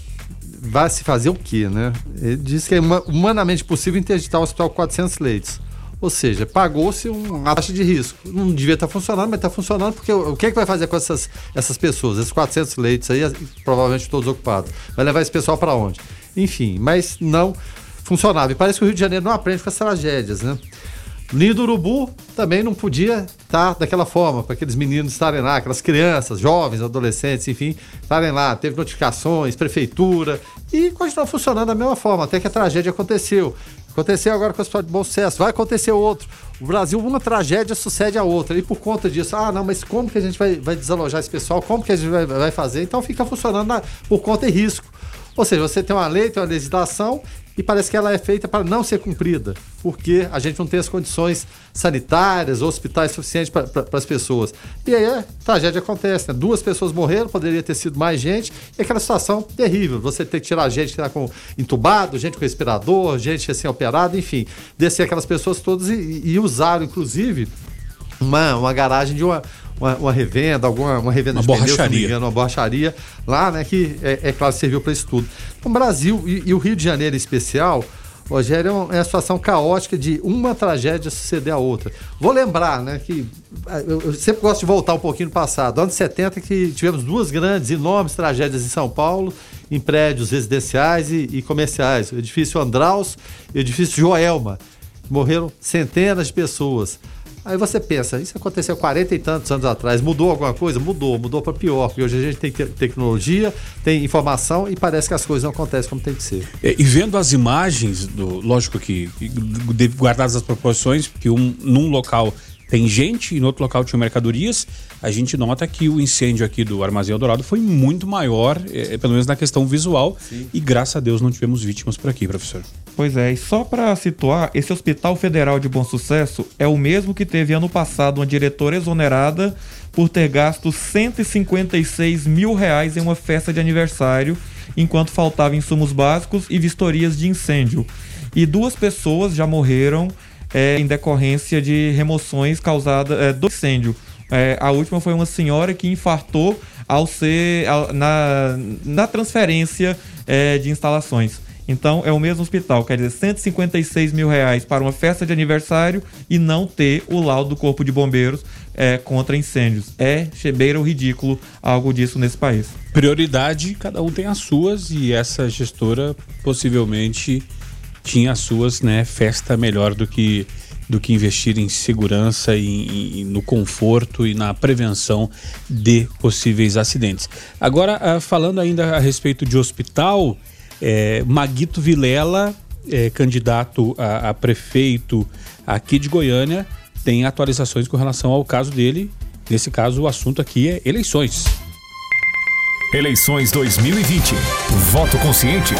vai se fazer o quê, né? Ele diz que é humanamente possível interditar o hospital com 400 leitos. Ou seja, pagou-se uma taxa de risco. Não devia estar funcionando, mas está funcionando porque o que é que vai fazer com essas, essas pessoas? Esses 400 leitos aí, provavelmente todos ocupados. Vai levar esse pessoal para onde? Enfim, mas não funcionava. E parece que o Rio de Janeiro não aprende com as tragédias, né? Ninho Urubu também não podia estar daquela forma, para aqueles meninos estarem lá, aquelas crianças, jovens, adolescentes, enfim, estarem lá. Teve notificações, prefeitura, e continuou funcionando da mesma forma, até que a tragédia aconteceu. Aconteceu agora com o Hospital de Bom Sucesso, vai acontecer outro. O Brasil, uma tragédia sucede a outra. E por conta disso, ah, não, mas como que a gente vai, vai desalojar esse pessoal? Como que a gente vai, vai fazer? Então fica funcionando na, por conta e risco. Ou seja, você tem uma lei, tem uma legislação e parece que ela é feita para não ser cumprida, porque a gente não tem as condições sanitárias, hospitais suficientes para as pessoas. E aí a tragédia acontece, né? Duas pessoas morreram, poderia ter sido mais gente, e aquela situação terrível. Você tem que tirar gente que está com entubado, gente com respirador, gente assim operada, enfim, descer aquelas pessoas todas e, e usaram, inclusive, uma, uma garagem de uma, uma, uma, revenda, alguma uma revenda uma de borracharia. engano, uma borracharia lá, né, que é, é claro serviu para isso tudo. Então, o Brasil e, e, o Rio de Janeiro em especial, Rogério, é uma, é uma situação caótica de uma tragédia suceder a outra. Vou lembrar, né, que eu, eu sempre gosto de voltar um pouquinho no passado. Anos 70 que tivemos duas grandes, enormes tragédias em São Paulo, em prédios residenciais e, e comerciais. O edifício Andraus e o edifício Joelma. Morreram centenas de pessoas. Aí você pensa, isso aconteceu 40 e tantos anos atrás, mudou alguma coisa? Mudou, mudou para pior, porque hoje a gente tem tecnologia, tem informação e parece que as coisas não acontecem como tem que ser. É, e vendo as imagens, do, lógico que guardadas as proporções, porque um, num local tem gente e no outro local tinha mercadorias, a gente nota que o incêndio aqui do Armazém Eldorado foi muito maior, é, pelo menos na questão visual, Sim. e graças a Deus não tivemos vítimas por aqui, professor. Pois é, e só para situar, esse Hospital Federal de Bom Sucesso é o mesmo que teve ano passado uma diretora exonerada por ter gasto 156 mil reais em uma festa de aniversário, enquanto faltavam insumos básicos e vistorias de incêndio. E duas pessoas já morreram é, em decorrência de remoções causadas é, do incêndio. É, a última foi uma senhora que infartou ao ser ao, na, na transferência é, de instalações. Então é o mesmo hospital, quer dizer, 156 mil reais para uma festa de aniversário e não ter o laudo do Corpo de Bombeiros é, contra incêndios. É chebeira o ridículo algo disso nesse país. Prioridade, cada um tem as suas e essa gestora possivelmente tinha as suas, né? Festa melhor do que do que investir em segurança e, e, no conforto e na prevenção de possíveis acidentes. Agora, ah, falando ainda a respeito de hospital, é, Maguito Vilela, é, candidato a, a prefeito aqui de Goiânia, tem atualizações com relação ao caso dele. Nesse caso, o assunto aqui é eleições. Eleições 2020. Voto consciente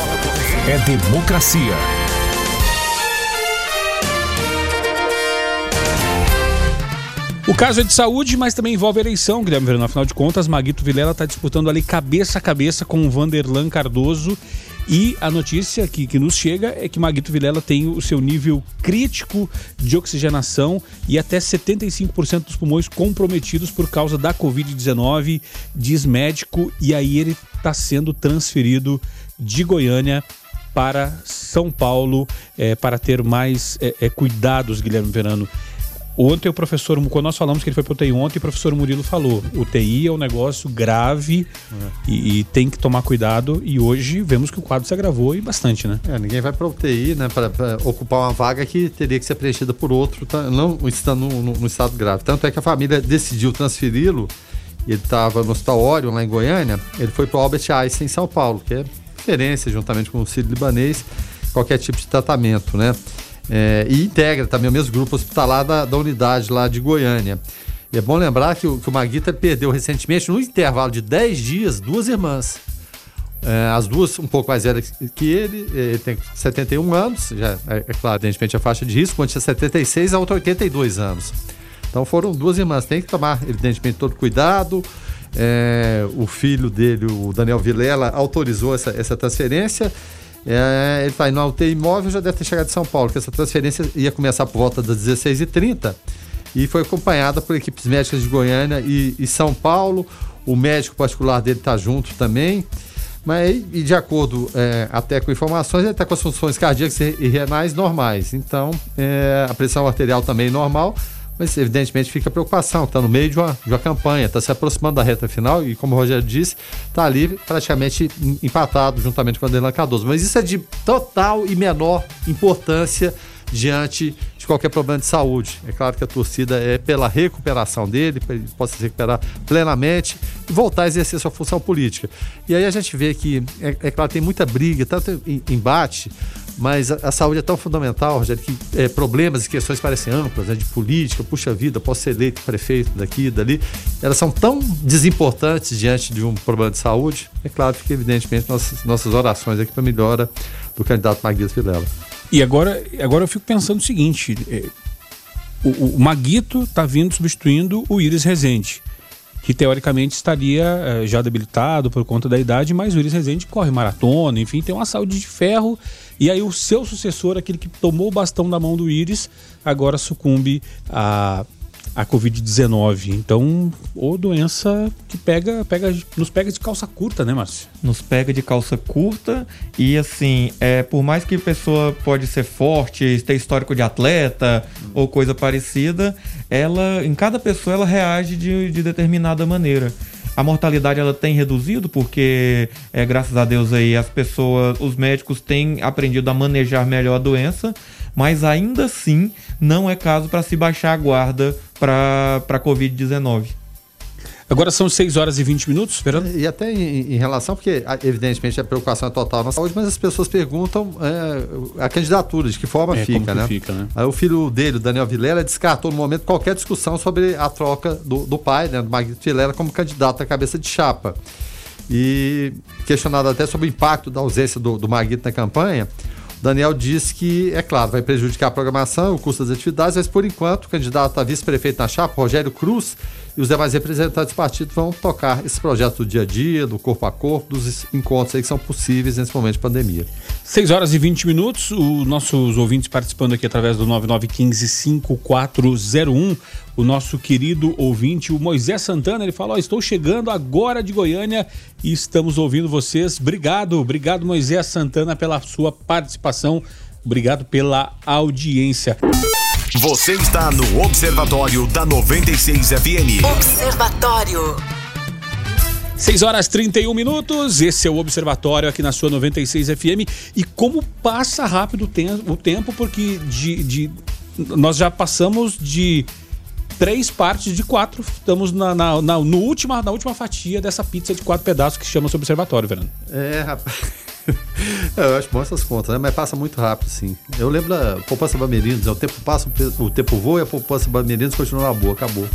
é democracia. O caso é de saúde, mas também envolve eleição, Guilherme Verano. Afinal de contas, Maguito Vilela está disputando ali cabeça a cabeça com o Vanderlan Cardoso. E a notícia que, que nos chega é que Maguito Vilela tem o seu nível crítico de oxigenação e até 75% dos pulmões comprometidos por causa da Covid-19, diz médico, e aí ele está sendo transferido de Goiânia para São Paulo é, para ter mais é, é, cuidados, Guilherme Verano. Ontem o professor, quando nós falamos que ele foi para UTI ontem, o professor Murilo falou: UTI é um negócio grave é. e, e, tem que tomar cuidado. E hoje vemos que o quadro se agravou e bastante, né? É, ninguém vai para UTI, né? Para ocupar uma vaga que teria que ser preenchida por outro, tá, não estando no, no, no, estado grave. Tanto é que a família decidiu transferi-lo. Ele estava no Hospital Orion, lá em Goiânia. Ele foi para o Albert Einstein, em São Paulo, que é referência, juntamente com o Círio Libanês, qualquer tipo de tratamento, né? É, e integra também o mesmo grupo hospitalar da, da unidade lá de Goiânia. E é bom lembrar que o, que o Maguita perdeu recentemente, no intervalo de 10 dias, duas irmãs. É, as duas um pouco mais velhas que ele, ele tem 71 anos, já, é, é claro, evidentemente a faixa de risco, quando tinha 76, a outra 82 anos. Então foram duas irmãs, tem que tomar, evidentemente, todo cuidado. É, o filho dele, o Daniel Vilela, autorizou essa, essa transferência. É, ele está indo ao UTI imóvel, já deve ter chegado de São Paulo, que essa transferência ia começar por volta das 16h30 e foi acompanhada por equipes médicas de Goiânia e, e São Paulo. O médico particular dele está junto também. Mas, e de acordo é, até com informações, ele está com as funções cardíacas e renais normais. Então, é, a pressão arterial também normal, mas evidentemente fica a preocupação, está no meio de uma, de uma campanha, está se aproximando da reta final e, como o Rogério disse, está ali praticamente empatado juntamente com o Adelano Cardoso. Mas isso é de total e menor importância diante de qualquer problema de saúde. É claro que a torcida é pela recuperação dele, para ele possa se recuperar plenamente e voltar a exercer sua função política. E aí a gente vê que, é, é claro, tem muita briga, tanto embate, mas a, a, saúde é tão fundamental, Rogério, que é, problemas e questões parecem amplas, né, de política, puxa vida, posso ser eleito prefeito daqui, dali, elas são tão desimportantes diante de um problema de saúde, é claro que, evidentemente, nossas, nossas orações aqui para melhora do candidato Maguito Vilela. E agora, agora eu fico pensando o seguinte: é, o, o Maguito está vindo substituindo o Iris Rezende, que teoricamente estaria é, já debilitado por conta da idade, mas o Iris Rezende corre maratona, enfim, tem uma saúde de ferro. E aí o seu sucessor, aquele que tomou o bastão da mão do Iris, agora sucumbe a a Covid-19. Então, ou doença que pega, pega, nos pega de calça curta, né, Márcio? Nos pega de calça curta e assim, é, por mais que a pessoa pode ser forte, ter histórico de atleta hum. ou coisa parecida, ela, em cada pessoa, ela reage de, de determinada maneira. A mortalidade ela tem reduzido porque, é, graças a Deus aí, as pessoas, os médicos têm aprendido a manejar melhor a doença, mas ainda assim não é caso para se baixar a guarda para a Covid-19. Agora são 6 horas e 20 minutos, esperando. E até em, em, relação, porque evidentemente a preocupação é total na saúde, mas as pessoas perguntam é, a candidatura, de que forma é, fica, né? fica, né? Aí o filho dele, o Daniel Vilela, descartou no momento qualquer discussão sobre a troca do, do pai, né, do Maguito Vilela, como candidato à cabeça de chapa. E questionado até sobre o impacto da ausência do, do Maguito na campanha, Daniel disse que, é claro, vai prejudicar a programação, o custo das atividades, mas por enquanto o candidato a vice-prefeito na chapa, Rogério Cruz, e os demais representantes do partido vão tocar esse projeto do dia a dia, do corpo a corpo, dos encontros aí que são possíveis nesse momento de pandemia. 6 horas e 20 minutos, os nossos ouvintes participando aqui através do 9915-5401. O nosso querido ouvinte, o Moisés Santana, ele falou: oh, Estou chegando agora de Goiânia e estamos ouvindo vocês. Obrigado, obrigado, Moisés Santana, pela sua participação. Obrigado pela audiência. Você está no Observatório da 96 FM. Observatório. 6 horas 31 minutos, esse é o Observatório aqui na sua 96 FM. E como passa rápido o tempo, porque de, de nós já passamos de três partes de quatro. Estamos na, na, na, no última, na última fatia dessa pizza de quatro pedaços que chama-se Observatório, Fernando. É, rapaz. Eu acho bom essas contas, né? Mas passa muito rápido, sim. Eu lembro da poupança Bamerinos, o tempo passa, o tempo voa e a poupança Bamerinos continua na boa, acabou.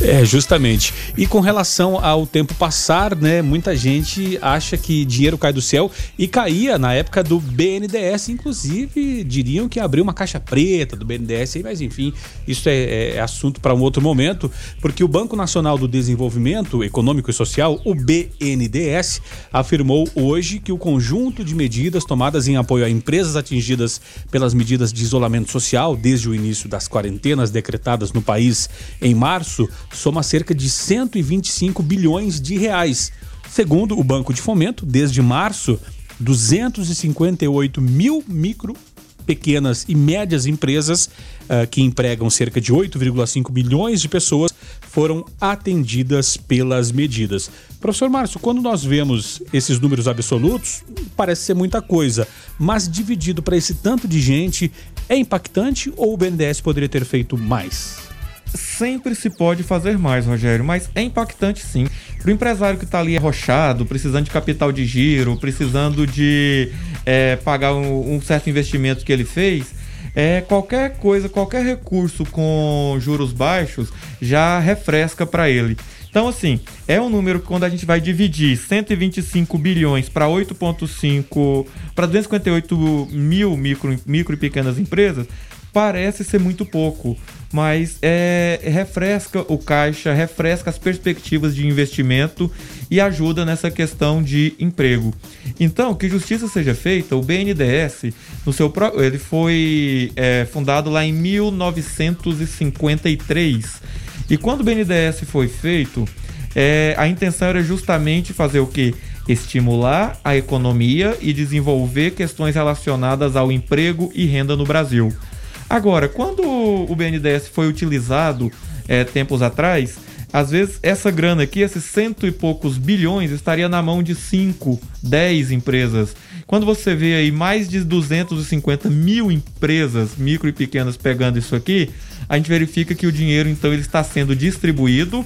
É, justamente. E com relação ao tempo passar, né, muita gente acha que dinheiro cai do céu e caía na época do BNDES, inclusive diriam que abriu uma caixa preta do BNDES, mas enfim, isso é, é assunto para um outro momento, porque o Banco Nacional do Desenvolvimento Econômico e Social, o BNDES, afirmou hoje que o conjunto de medidas tomadas em apoio a empresas atingidas pelas medidas de isolamento social desde o início das quarentenas decretadas no país em março soma cerca de 125 bilhões de reais. Segundo o Banco de Fomento, desde março, 258 mil micro, pequenas e médias empresas, uh, que empregam cerca de 8,5 milhões de pessoas, foram atendidas pelas medidas. Professor Márcio, quando nós vemos esses números absolutos, parece ser muita coisa, mas dividido para esse tanto de gente, é impactante ou o BNDES poderia ter feito mais? Sempre se pode fazer mais, Rogério, mas é impactante sim. Para o empresário que está ali arrochado, precisando de capital de giro, precisando de é, pagar um, um certo investimento que ele fez, é, qualquer coisa, qualquer recurso com juros baixos já refresca para ele. Então, assim, é um número que quando a gente vai dividir 125 bilhões para 8,5 para 258 mil micro, micro e pequenas empresas, parece ser muito pouco, mas é, refresca o caixa, refresca as perspectivas de investimento e ajuda nessa questão de emprego. Então, que justiça seja feita, o BNDES, no seu ele foi é, fundado lá em 1953 e quando o BNDES foi feito, é, a intenção era justamente fazer o que? Estimular a economia e desenvolver questões relacionadas ao emprego e renda no Brasil. Agora, quando o BNDES foi utilizado é, tempos atrás, às vezes essa grana aqui, esses cento e poucos bilhões, estaria na mão de 5, 10 empresas. Quando você vê aí mais de 250 mil empresas, micro e pequenas, pegando isso aqui, a gente verifica que o dinheiro, então, ele está sendo distribuído.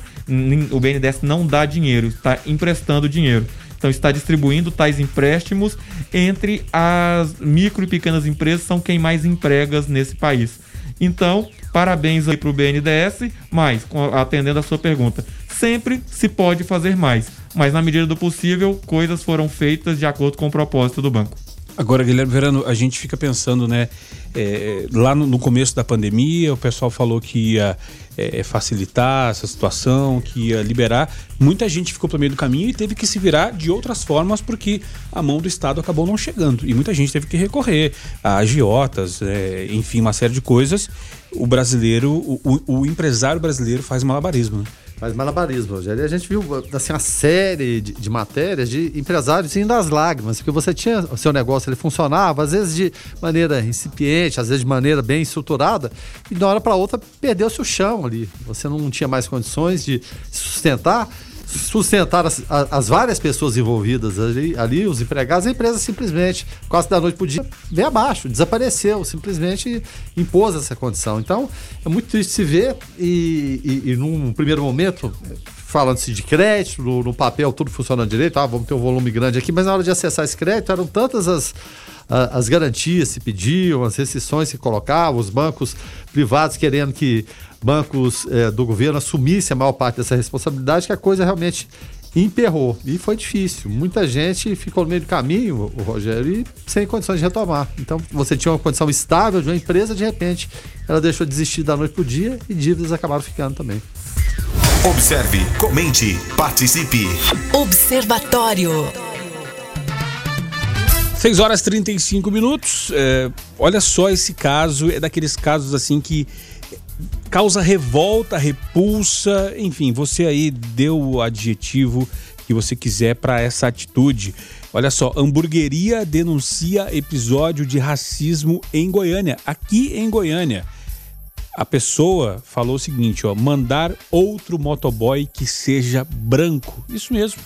O BNDES não dá dinheiro, está emprestando dinheiro. Então está distribuindo tais empréstimos entre as micro e pequenas empresas, são quem mais empregas nesse país. Então, parabéns aí para o BNDES, mas atendendo a sua pergunta, sempre se pode fazer mais, mas na medida do possível, coisas foram feitas de acordo com o propósito do banco. Agora, Guilherme Verano, a gente fica pensando, né? É, lá no, no, começo da pandemia, o pessoal falou que ia é, facilitar essa situação, que ia liberar. Muita gente ficou pelo meio do caminho e teve que se virar de outras formas porque a mão do Estado acabou não chegando. E muita gente teve que recorrer a agiotas, é, enfim, uma série de coisas. O brasileiro, o, o, o empresário brasileiro faz malabarismo. Né? Faz malabarismo, Rogério. A gente viu assim, uma série de, de, matérias de empresários indo às lágrimas, porque você tinha o seu negócio, ele funcionava, às vezes de maneira incipiente, às vezes de maneira bem estruturada, e de uma hora para outra perdeu-se o chão ali. Você não tinha mais condições de sustentar sustentar as, as, várias pessoas envolvidas ali, ali, os empregados, a empresa simplesmente, quase da noite para o dia, veio abaixo, desapareceu, simplesmente impôs essa condição. Então, é muito triste se ver e, e, e num primeiro momento, falando-se de crédito, no, no, papel tudo funcionando direito, ah, vamos ter um volume grande aqui, mas na hora de acessar esse crédito eram tantas as, as garantias se pediam, as restrições se colocavam, os bancos privados querendo que bancos é, do governo assumissem a maior parte dessa responsabilidade, que a coisa realmente emperrou. E foi difícil. Muita gente ficou no meio do caminho, o Rogério, e sem condições de retomar. Então, você tinha uma condição estável de uma empresa, de repente, ela deixou de existir da noite para o dia e dívidas acabaram ficando também. Observe, comente, participe. Observatório. 6 horas 35 minutos. É, olha só esse caso, é daqueles casos assim que causa revolta, repulsa, enfim, você aí deu o adjetivo que você quiser para essa atitude. Olha só, hamburgueria denuncia episódio de racismo em Goiânia, aqui em Goiânia. A pessoa falou o seguinte, ó, mandar outro motoboy que seja branco. Isso mesmo.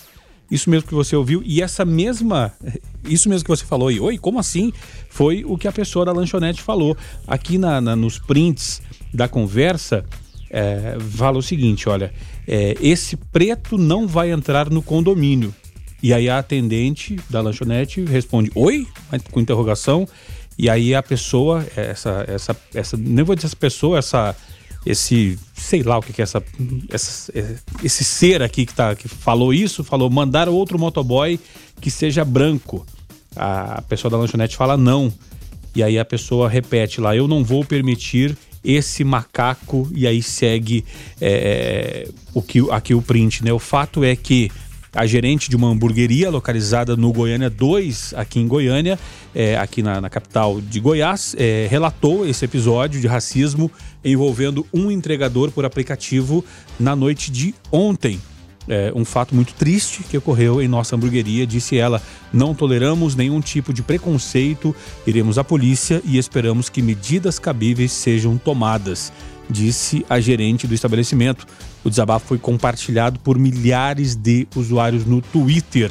Isso mesmo que você ouviu e essa mesma, *laughs* isso mesmo que você falou e oi, como assim? Foi o que a pessoa da lanchonete falou. Aqui na, na nos prints da conversa, é, fala o seguinte: olha, é, esse preto não vai entrar no condomínio. E aí a atendente da lanchonete responde: Oi? Com interrogação. E aí a pessoa, essa, essa, essa, nem vou dizer essa pessoa, essa, esse, sei lá o que, que é essa, essa, esse ser aqui que, tá, que falou isso, falou mandar outro motoboy que seja branco. A pessoa da lanchonete fala não. E aí a pessoa repete lá: Eu não vou permitir esse macaco e aí segue é, é, o que aqui o print, né? O fato é que a gerente de uma hamburgueria localizada no Goiânia 2, aqui em Goiânia, é, aqui na, na, capital de Goiás, é, relatou esse episódio de racismo envolvendo um entregador por aplicativo na noite de ontem é, um fato muito triste que ocorreu em nossa hamburgueria, disse ela. Não toleramos nenhum tipo de preconceito, iremos à polícia e esperamos que medidas cabíveis sejam tomadas, disse a gerente do estabelecimento. O desabafo foi compartilhado por milhares de usuários no Twitter.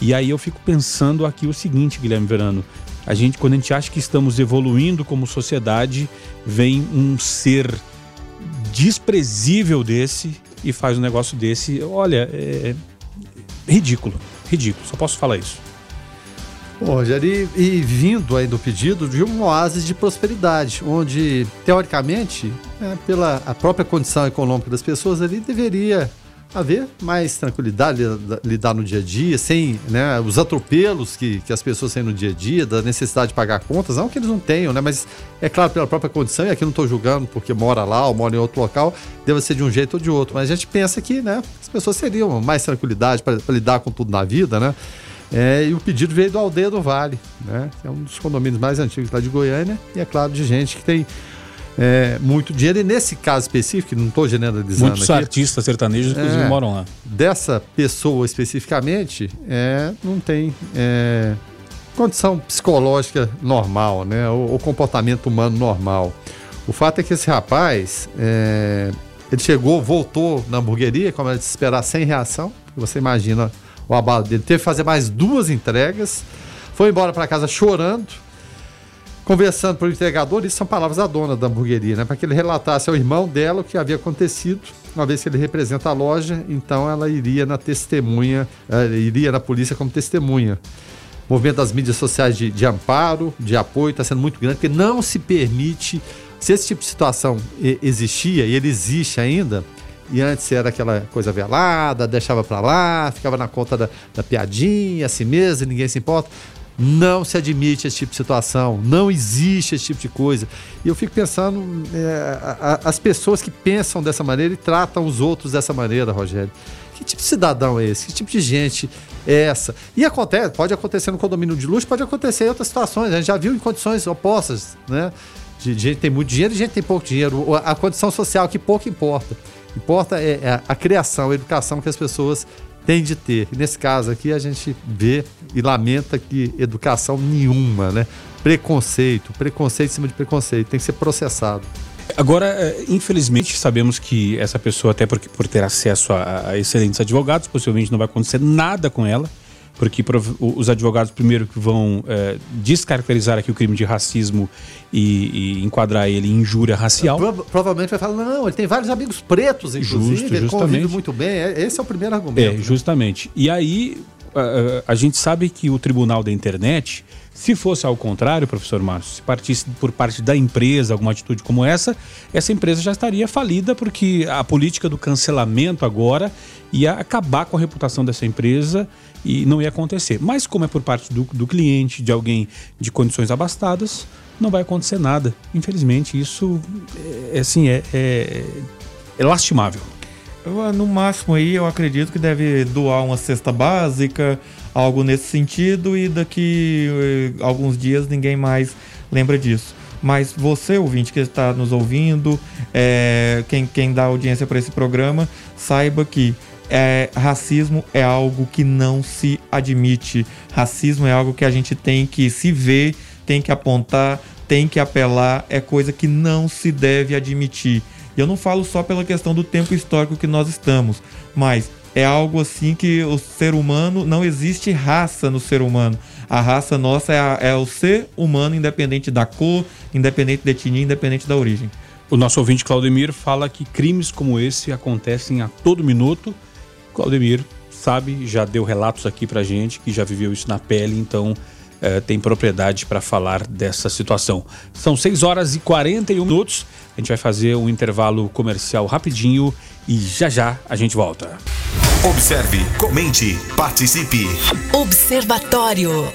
E aí eu fico pensando aqui o seguinte, Guilherme Verano. A gente, quando a gente acha que estamos evoluindo como sociedade, vem um ser desprezível desse e faz um negócio desse. Olha, é ridículo. Ridículo. Só posso falar isso. Bom, Rogério, e, e vindo aí do pedido de um oásis de prosperidade, onde, teoricamente, né, pela a própria condição econômica das pessoas ali, deveria haver mais tranquilidade, lidar no dia a dia, sem né, os atropelos que, que as pessoas têm no dia a dia, da necessidade de pagar contas, não que eles não tenham, né, mas é claro, pela própria condição, e aqui não estou julgando porque mora lá ou mora em outro local, deve ser de um jeito ou de outro, mas a gente pensa que né, as pessoas teriam mais tranquilidade para lidar com tudo na vida, né? É, e o pedido veio do Aldeia do Vale, né? É um dos condomínios mais antigos lá de Goiânia e é claro de gente que tem é, muito dinheiro. E nesse caso específico, não estou generalizando Muitos aqui, artistas sertanejos, inclusive, é, moram lá. Dessa pessoa especificamente, é, não tem é, condição psicológica normal, né? O, o, comportamento humano normal. O fato é que esse rapaz, é, ele chegou, voltou na hamburgueria, como era de se esperar, sem reação. Você imagina o abalo dele. Teve que fazer mais duas entregas. Foi embora para casa chorando, conversando para o entregador. Isso são palavras da dona da hamburgueria, né? Para que ele relatasse ao irmão dela o que havia acontecido. Uma vez que ele representa a loja, então ela iria na testemunha, iria na polícia como testemunha. O movimento das mídias sociais de, de amparo, de apoio, está sendo muito grande, porque não se permite. Se esse tipo de situação existia, e ele existe ainda, e antes era aquela coisa velada, deixava para lá, ficava na conta da, da piadinha, assim mesmo, ninguém se importa. Não se admite esse tipo de situação, não existe esse tipo de coisa. E eu fico pensando, é, a, a, as pessoas que pensam dessa maneira e tratam os outros dessa maneira, Rogério. Que tipo de cidadão é esse? Que tipo de gente é essa? E acontece, pode acontecer no condomínio de luxo, pode acontecer em outras situações. A gente já viu em condições opostas, né? De, gente tem muito dinheiro e gente tem pouco dinheiro. A condição social que pouco importa. Importa é, é a criação, a educação que as pessoas têm de ter. E nesse caso aqui a gente vê e lamenta que educação nenhuma, né? Preconceito, preconceito em cima de preconceito, tem que ser processado. Agora, é, infelizmente, sabemos que essa pessoa, até porque por ter acesso a excelentes advogados, possivelmente não vai acontecer nada com ela porque os advogados primeiro que vão é, descaracterizar aqui o crime de racismo e, e enquadrar ele em injúria racial. Pro, provavelmente vai falar, não, ele tem vários amigos pretos, inclusive, Justo, ele convive muito bem. É, esse é o primeiro argumento. É, né? justamente. E aí, a, a gente sabe que o tribunal da internet se fosse ao contrário, professor Márcio, se partisse por parte da empresa alguma atitude como essa, essa empresa já estaria falida porque a política do cancelamento agora ia acabar com a reputação dessa empresa e não ia acontecer. Mas como é por parte do, do cliente, de alguém de condições abastadas, não vai acontecer nada. Infelizmente, isso é, assim, é, é, é lastimável. No máximo aí, eu acredito que deve doar uma cesta básica, algo nesse sentido e daqui eh, alguns dias ninguém mais lembra disso. Mas você, ouvinte que está nos ouvindo, é, quem, quem dá audiência para esse programa, saiba que é, racismo é algo que não se admite. Racismo é algo que a gente tem que se ver, tem que apontar, tem que apelar, é coisa que não se deve admitir. E eu não falo só pela questão do tempo histórico que nós estamos, mas é algo assim que o ser humano não existe raça no ser humano. A raça nossa é, a, é o ser humano, independente da cor, independente da etnia, independente da origem. O nosso ouvinte Claudemir fala que crimes como esse acontecem a todo minuto. Claudemir sabe, já deu relatos aqui pra gente que já viveu isso na pele, então é, tem propriedade para falar dessa situação. São 6 horas e 41 minutos. A gente vai fazer um intervalo comercial rapidinho e já já a gente volta. Observe, comente, participe. Observatório.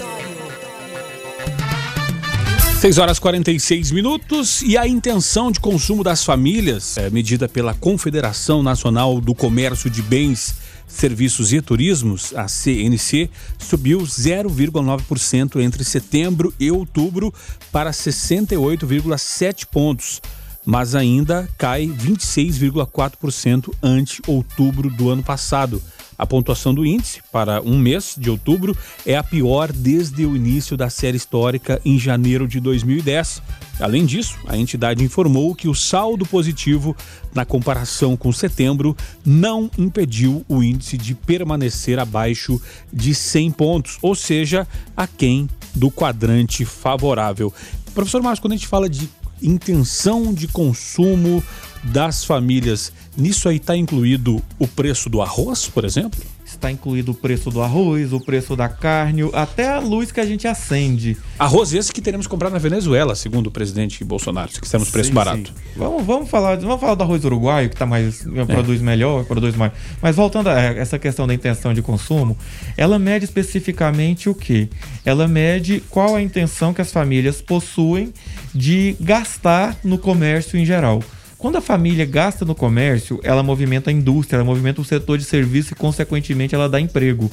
6 horas 46 minutos e a intenção de consumo das famílias, é, medida pela Confederação Nacional do Comércio de Bens, Serviços e Turismos, a CNC, subiu 0,9% entre setembro e outubro para 68,7 pontos mas ainda cai 26,4% ante outubro do ano passado. A pontuação do índice para um mês de outubro é a pior desde o início da série histórica em janeiro de 2010. Além disso, a entidade informou que o saldo positivo na comparação com setembro não impediu o índice de permanecer abaixo de 100 pontos, ou seja, aquém do quadrante favorável. Professor Marcos, quando a gente fala de intenção de consumo das famílias. Nisso aí está incluído o preço do arroz, por exemplo? tá incluído o preço do arroz, o preço da carne, até a luz que a gente acende. Arroz esse que teremos que comprar na Venezuela, segundo o presidente Bolsonaro, se quisermos preço Sim, barato. sim. Vamos, vamos, falar, vamos falar do arroz uruguaio, que tá mais, produz melhor, produz mais. Mas voltando a essa questão da intenção de consumo, ela mede especificamente o que? Ela mede qual a intenção que as famílias possuem de gastar no comércio em geral. Quando a família gasta no comércio, ela movimenta a indústria, ela movimenta o setor de serviço e, consequentemente, ela dá emprego.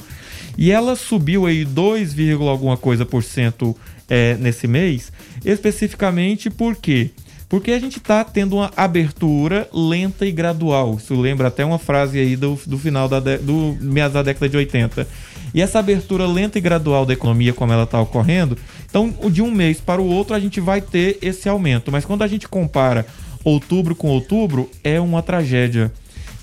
E ela subiu aí 2, alguma coisa por cento é, nesse mês, especificamente por quê? Porque a gente está tendo uma abertura lenta e gradual. Isso lembra até uma frase aí do, do final da, de, do meados da década de 80. E essa abertura lenta e gradual da economia, como ela está ocorrendo, então de um mês para o outro a gente vai ter esse aumento. Mas quando a gente compara outubro com outubro, é uma tragédia.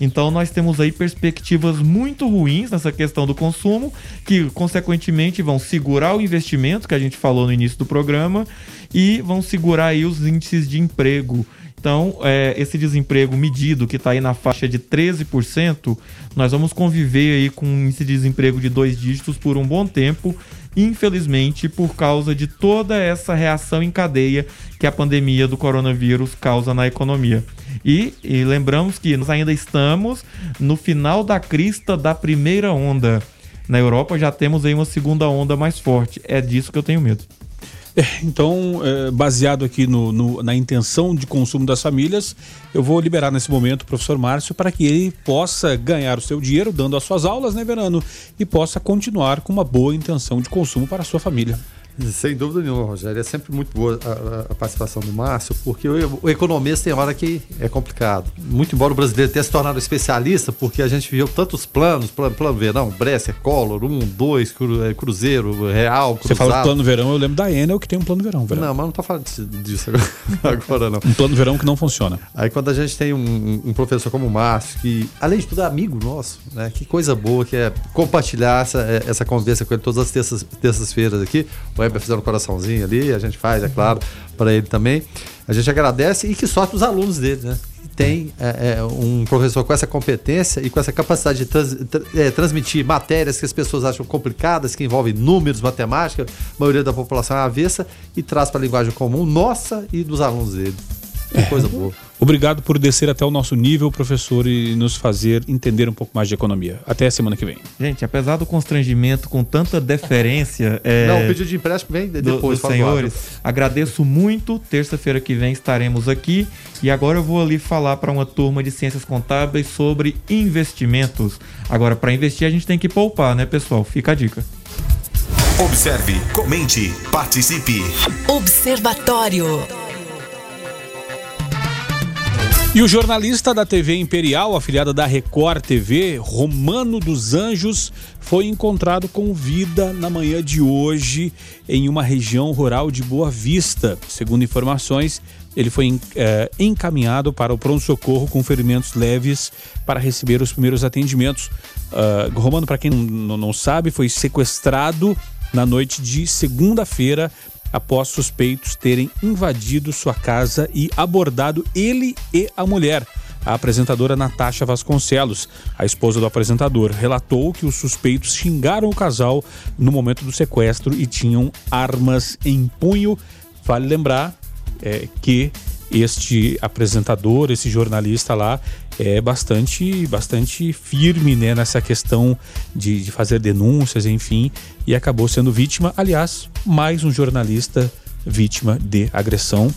Então nós temos aí perspectivas muito ruins nessa questão do consumo, que consequentemente vão segurar o investimento que a gente falou no início do programa e vão segurar aí os índices de emprego. Então, é, esse desemprego medido, que está aí na faixa de 13%, nós vamos conviver aí com um índice de desemprego de dois dígitos por um bom tempo, infelizmente, por causa de toda essa reação em cadeia que a pandemia do coronavírus causa na economia. E, e lembramos que nós ainda estamos no final da crista da primeira onda. Na Europa já temos aí uma segunda onda mais forte. É disso que eu tenho medo. É, então, é, baseado aqui no, no- na intenção de consumo das famílias, eu vou liberar nesse momento o professor Márcio para que ele possa ganhar o seu dinheiro dando as suas aulas, né, Verano? E possa continuar com uma boa intenção de consumo para a sua família. *laughs* Sem dúvida nenhuma, Rogério. É sempre muito boa a, a- participação do Márcio, porque o, o economista tem hora que é complicado. Muito embora o brasileiro tenha se tornado especialista, porque a gente viu tantos planos, plano, plano verão, Bresser, Collor, um, dois, cru- eh, Cruzeiro, Real, Cruzado. Você fala do plano verão, eu lembro da Enel que tem um plano verão, Verano. Não, mas não tô falando disso, agora, *laughs* agora não. Um plano verão que não funciona. Aí quando a gente tem um, um professor como o Márcio, que além de tudo é amigo nosso, né? Que coisa boa que é compartilhar essa, eh, essa conversa com ele todas as terças- terças-feiras aqui. O Weber fazendo um coraçãozinho ali, a gente faz, é claro, para ele também. A gente agradece e que sorte os alunos dele, né? Tem eh, eh, um professor com essa competência e com essa capacidade de trans- tra- eh, transmitir matérias que as pessoas acham complicadas, que envolvem números, matemática, a maioria da população é avessa, e traz para a linguagem comum nossa e dos alunos dele. Que coisa boa. Obrigado por descer até o nosso nível, professor, e nos fazer entender um pouco mais de economia. Até a semana que vem. Gente, apesar do constrangimento com tanta deferência. É, Não, o pedido de empréstimo vem do- depois, dos do senhores, áudio. agradeço muito. Terça-feira que vem estaremos aqui e agora eu vou ali falar para uma turma de ciências contábeis sobre investimentos. Agora, para investir a gente tem que poupar, né, pessoal? Fica a dica. Observe, comente, participe. Observatório. E o jornalista da TV Imperial, afiliada da Record TV, Romano dos Anjos, foi encontrado com vida na manhã de hoje em uma região rural de Boa Vista. Segundo informações, ele foi eh, encaminhado para o pronto-socorro com ferimentos leves para receber os primeiros atendimentos. Ah, Romano, para quem não sabe, foi sequestrado na noite de segunda-feira após suspeitos terem invadido sua casa e abordado ele e a mulher. A apresentadora Natasha Vasconcelos, a esposa do apresentador, relatou que os suspeitos xingaram o casal no momento do sequestro e tinham armas em punho. Vale lembrar é, que este apresentador, esse jornalista lá, é bastante, bastante firme né, nessa questão de, de fazer denúncias, enfim, e acabou sendo vítima. Aliás, mais um jornalista vítima de agressão.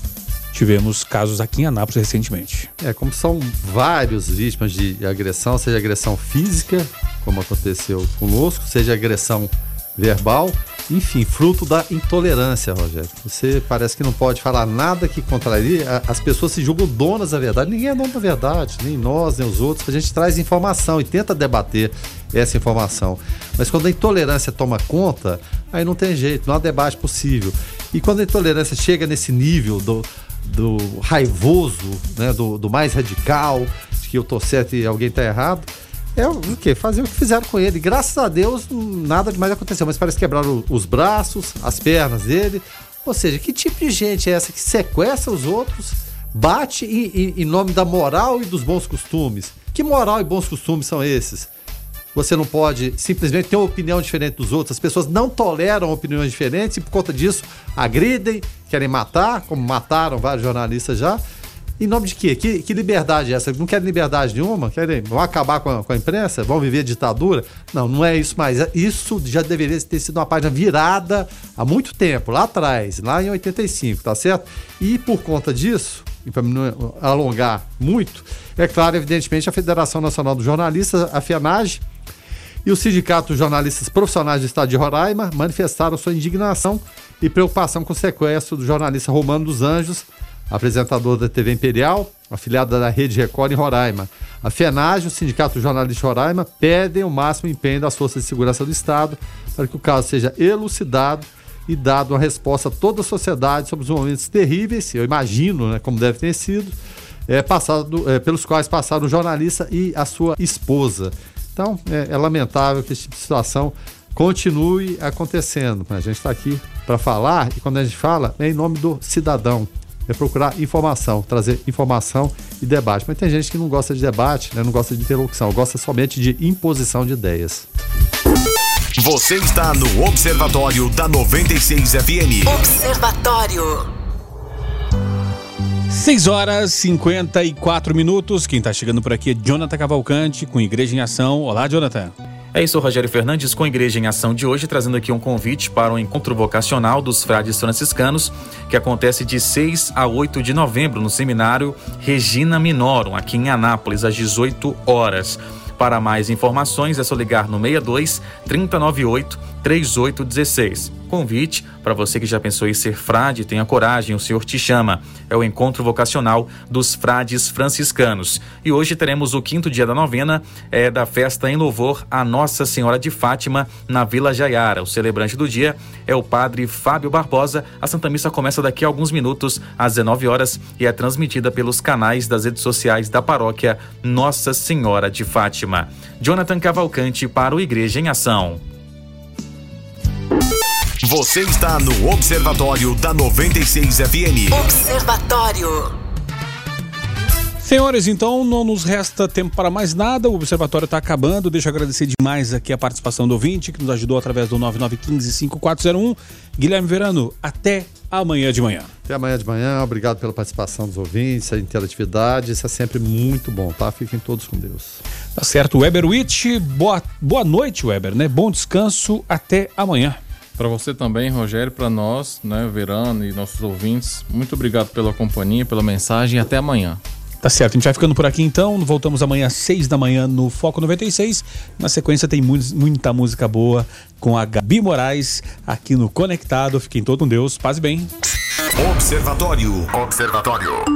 Tivemos casos aqui em Anápolis recentemente. É, como são vários vítimas de agressão, seja agressão física, como aconteceu conosco, seja agressão verbal, enfim, fruto da intolerância, Rogério. Você parece que não pode falar nada que contraria, a- as pessoas se julgam donas da verdade. Ninguém é dono da verdade, nem nós, nem os outros. A gente traz informação e tenta debater essa informação. Mas quando a intolerância toma conta, aí não tem jeito, não há debate possível. E quando a intolerância chega nesse nível do, do raivoso, né, do, do mais radical, de que eu tô certo e alguém tá errado, é o quê? Fazer o que fizeram com ele. Graças a Deus, nada demais aconteceu, mas parece que quebraram os braços, as pernas dele. Ou seja, que tipo de gente é essa que sequestra os outros, bate em, em- em nome da moral e dos bons costumes? Que moral e bons costumes são esses? você não pode simplesmente ter uma opinião diferente dos outros. As pessoas não toleram opiniões diferentes e por conta disso agridem, querem matar, como mataram vários jornalistas já. Em nome de quê? Que, que liberdade é essa? Não querem liberdade nenhuma? Querem, vão acabar com a, com a imprensa? Vão viver ditadura? Não, não é isso mais. Isso já deveria ter sido uma página virada há muito tempo, lá atrás, lá em 85, tá certo? E por conta disso, e para não alongar muito, é claro, evidentemente, a Federação Nacional dos Jornalistas, a FENAGE, e o Sindicato dos Jornalistas Profissionais do Estado de Roraima manifestaram sua indignação e preocupação com o sequestro do jornalista Romano dos Anjos, apresentador da TV Imperial, afiliada da Rede Record em Roraima. A FENAGE, o Sindicato dos Jornalistas de Roraima, pedem o máximo empenho das forças de segurança do Estado para que o caso seja elucidado e dado uma resposta a toda a sociedade sobre os momentos terríveis, eu imagino né, como deve ter sido, é, passado, é, pelos quais passaram o jornalista e a sua esposa. Então, é, é lamentável que esse tipo de situação continue acontecendo. A gente está aqui para falar e quando a gente fala é em nome do cidadão, é procurar informação, trazer informação e debate. Mas tem gente que não gosta de debate, né, não gosta de interlocução, gosta somente de imposição de ideias. Você está no Observatório da 96 FM. Observatório. 6 horas 54 minutos. Quem está chegando por aqui é Jonathan Cavalcante, com Igreja em Ação. Olá, Jonathan. É isso, Rogério Fernandes, com Igreja em Ação de hoje, trazendo aqui um convite para o encontro vocacional dos frades franciscanos, que acontece de 6 a 8 de novembro no seminário Regina Minorum, aqui em Anápolis, às 18 horas. Para mais informações é só ligar no 62 398 3816. Convite para você que já pensou em ser frade, tenha coragem, o Senhor te chama. É o encontro vocacional dos frades franciscanos. E hoje teremos o quinto dia da novena é, da festa em louvor a Nossa Senhora de Fátima na Vila Jaiara. O celebrante do dia é o padre Fábio Barbosa. A Santa Missa começa daqui a alguns minutos, às 19 horas, e é transmitida pelos canais das redes sociais da paróquia Nossa Senhora de Fátima. Jonathan Cavalcante para o Igreja em Ação. Você está no Observatório da 96 FM. Observatório. Senhores, então não nos resta tempo para mais nada. O observatório está acabando. Deixa eu agradecer demais aqui a participação do ouvinte que nos ajudou através do 9915-5401. Guilherme Verano, até amanhã de manhã. Até amanhã de manhã. Obrigado pela participação dos ouvintes, a interatividade. Isso é sempre muito bom, tá? Fiquem todos com Deus. Tá certo. Weber Witt, boa, boa noite, Weber, né? Bom descanso. Até amanhã. Para você também, Rogério, para nós, né, Verano e nossos ouvintes, muito obrigado pela companhia, pela mensagem e até amanhã. Tá certo, a gente vai ficando por aqui então. Voltamos amanhã às 6 da manhã no Foco 96. Na sequência tem mu muita música boa com a Gabi Moraes aqui no Conectado. Fiquem todos com Deus. Paz e bem. Observatório. Observatório.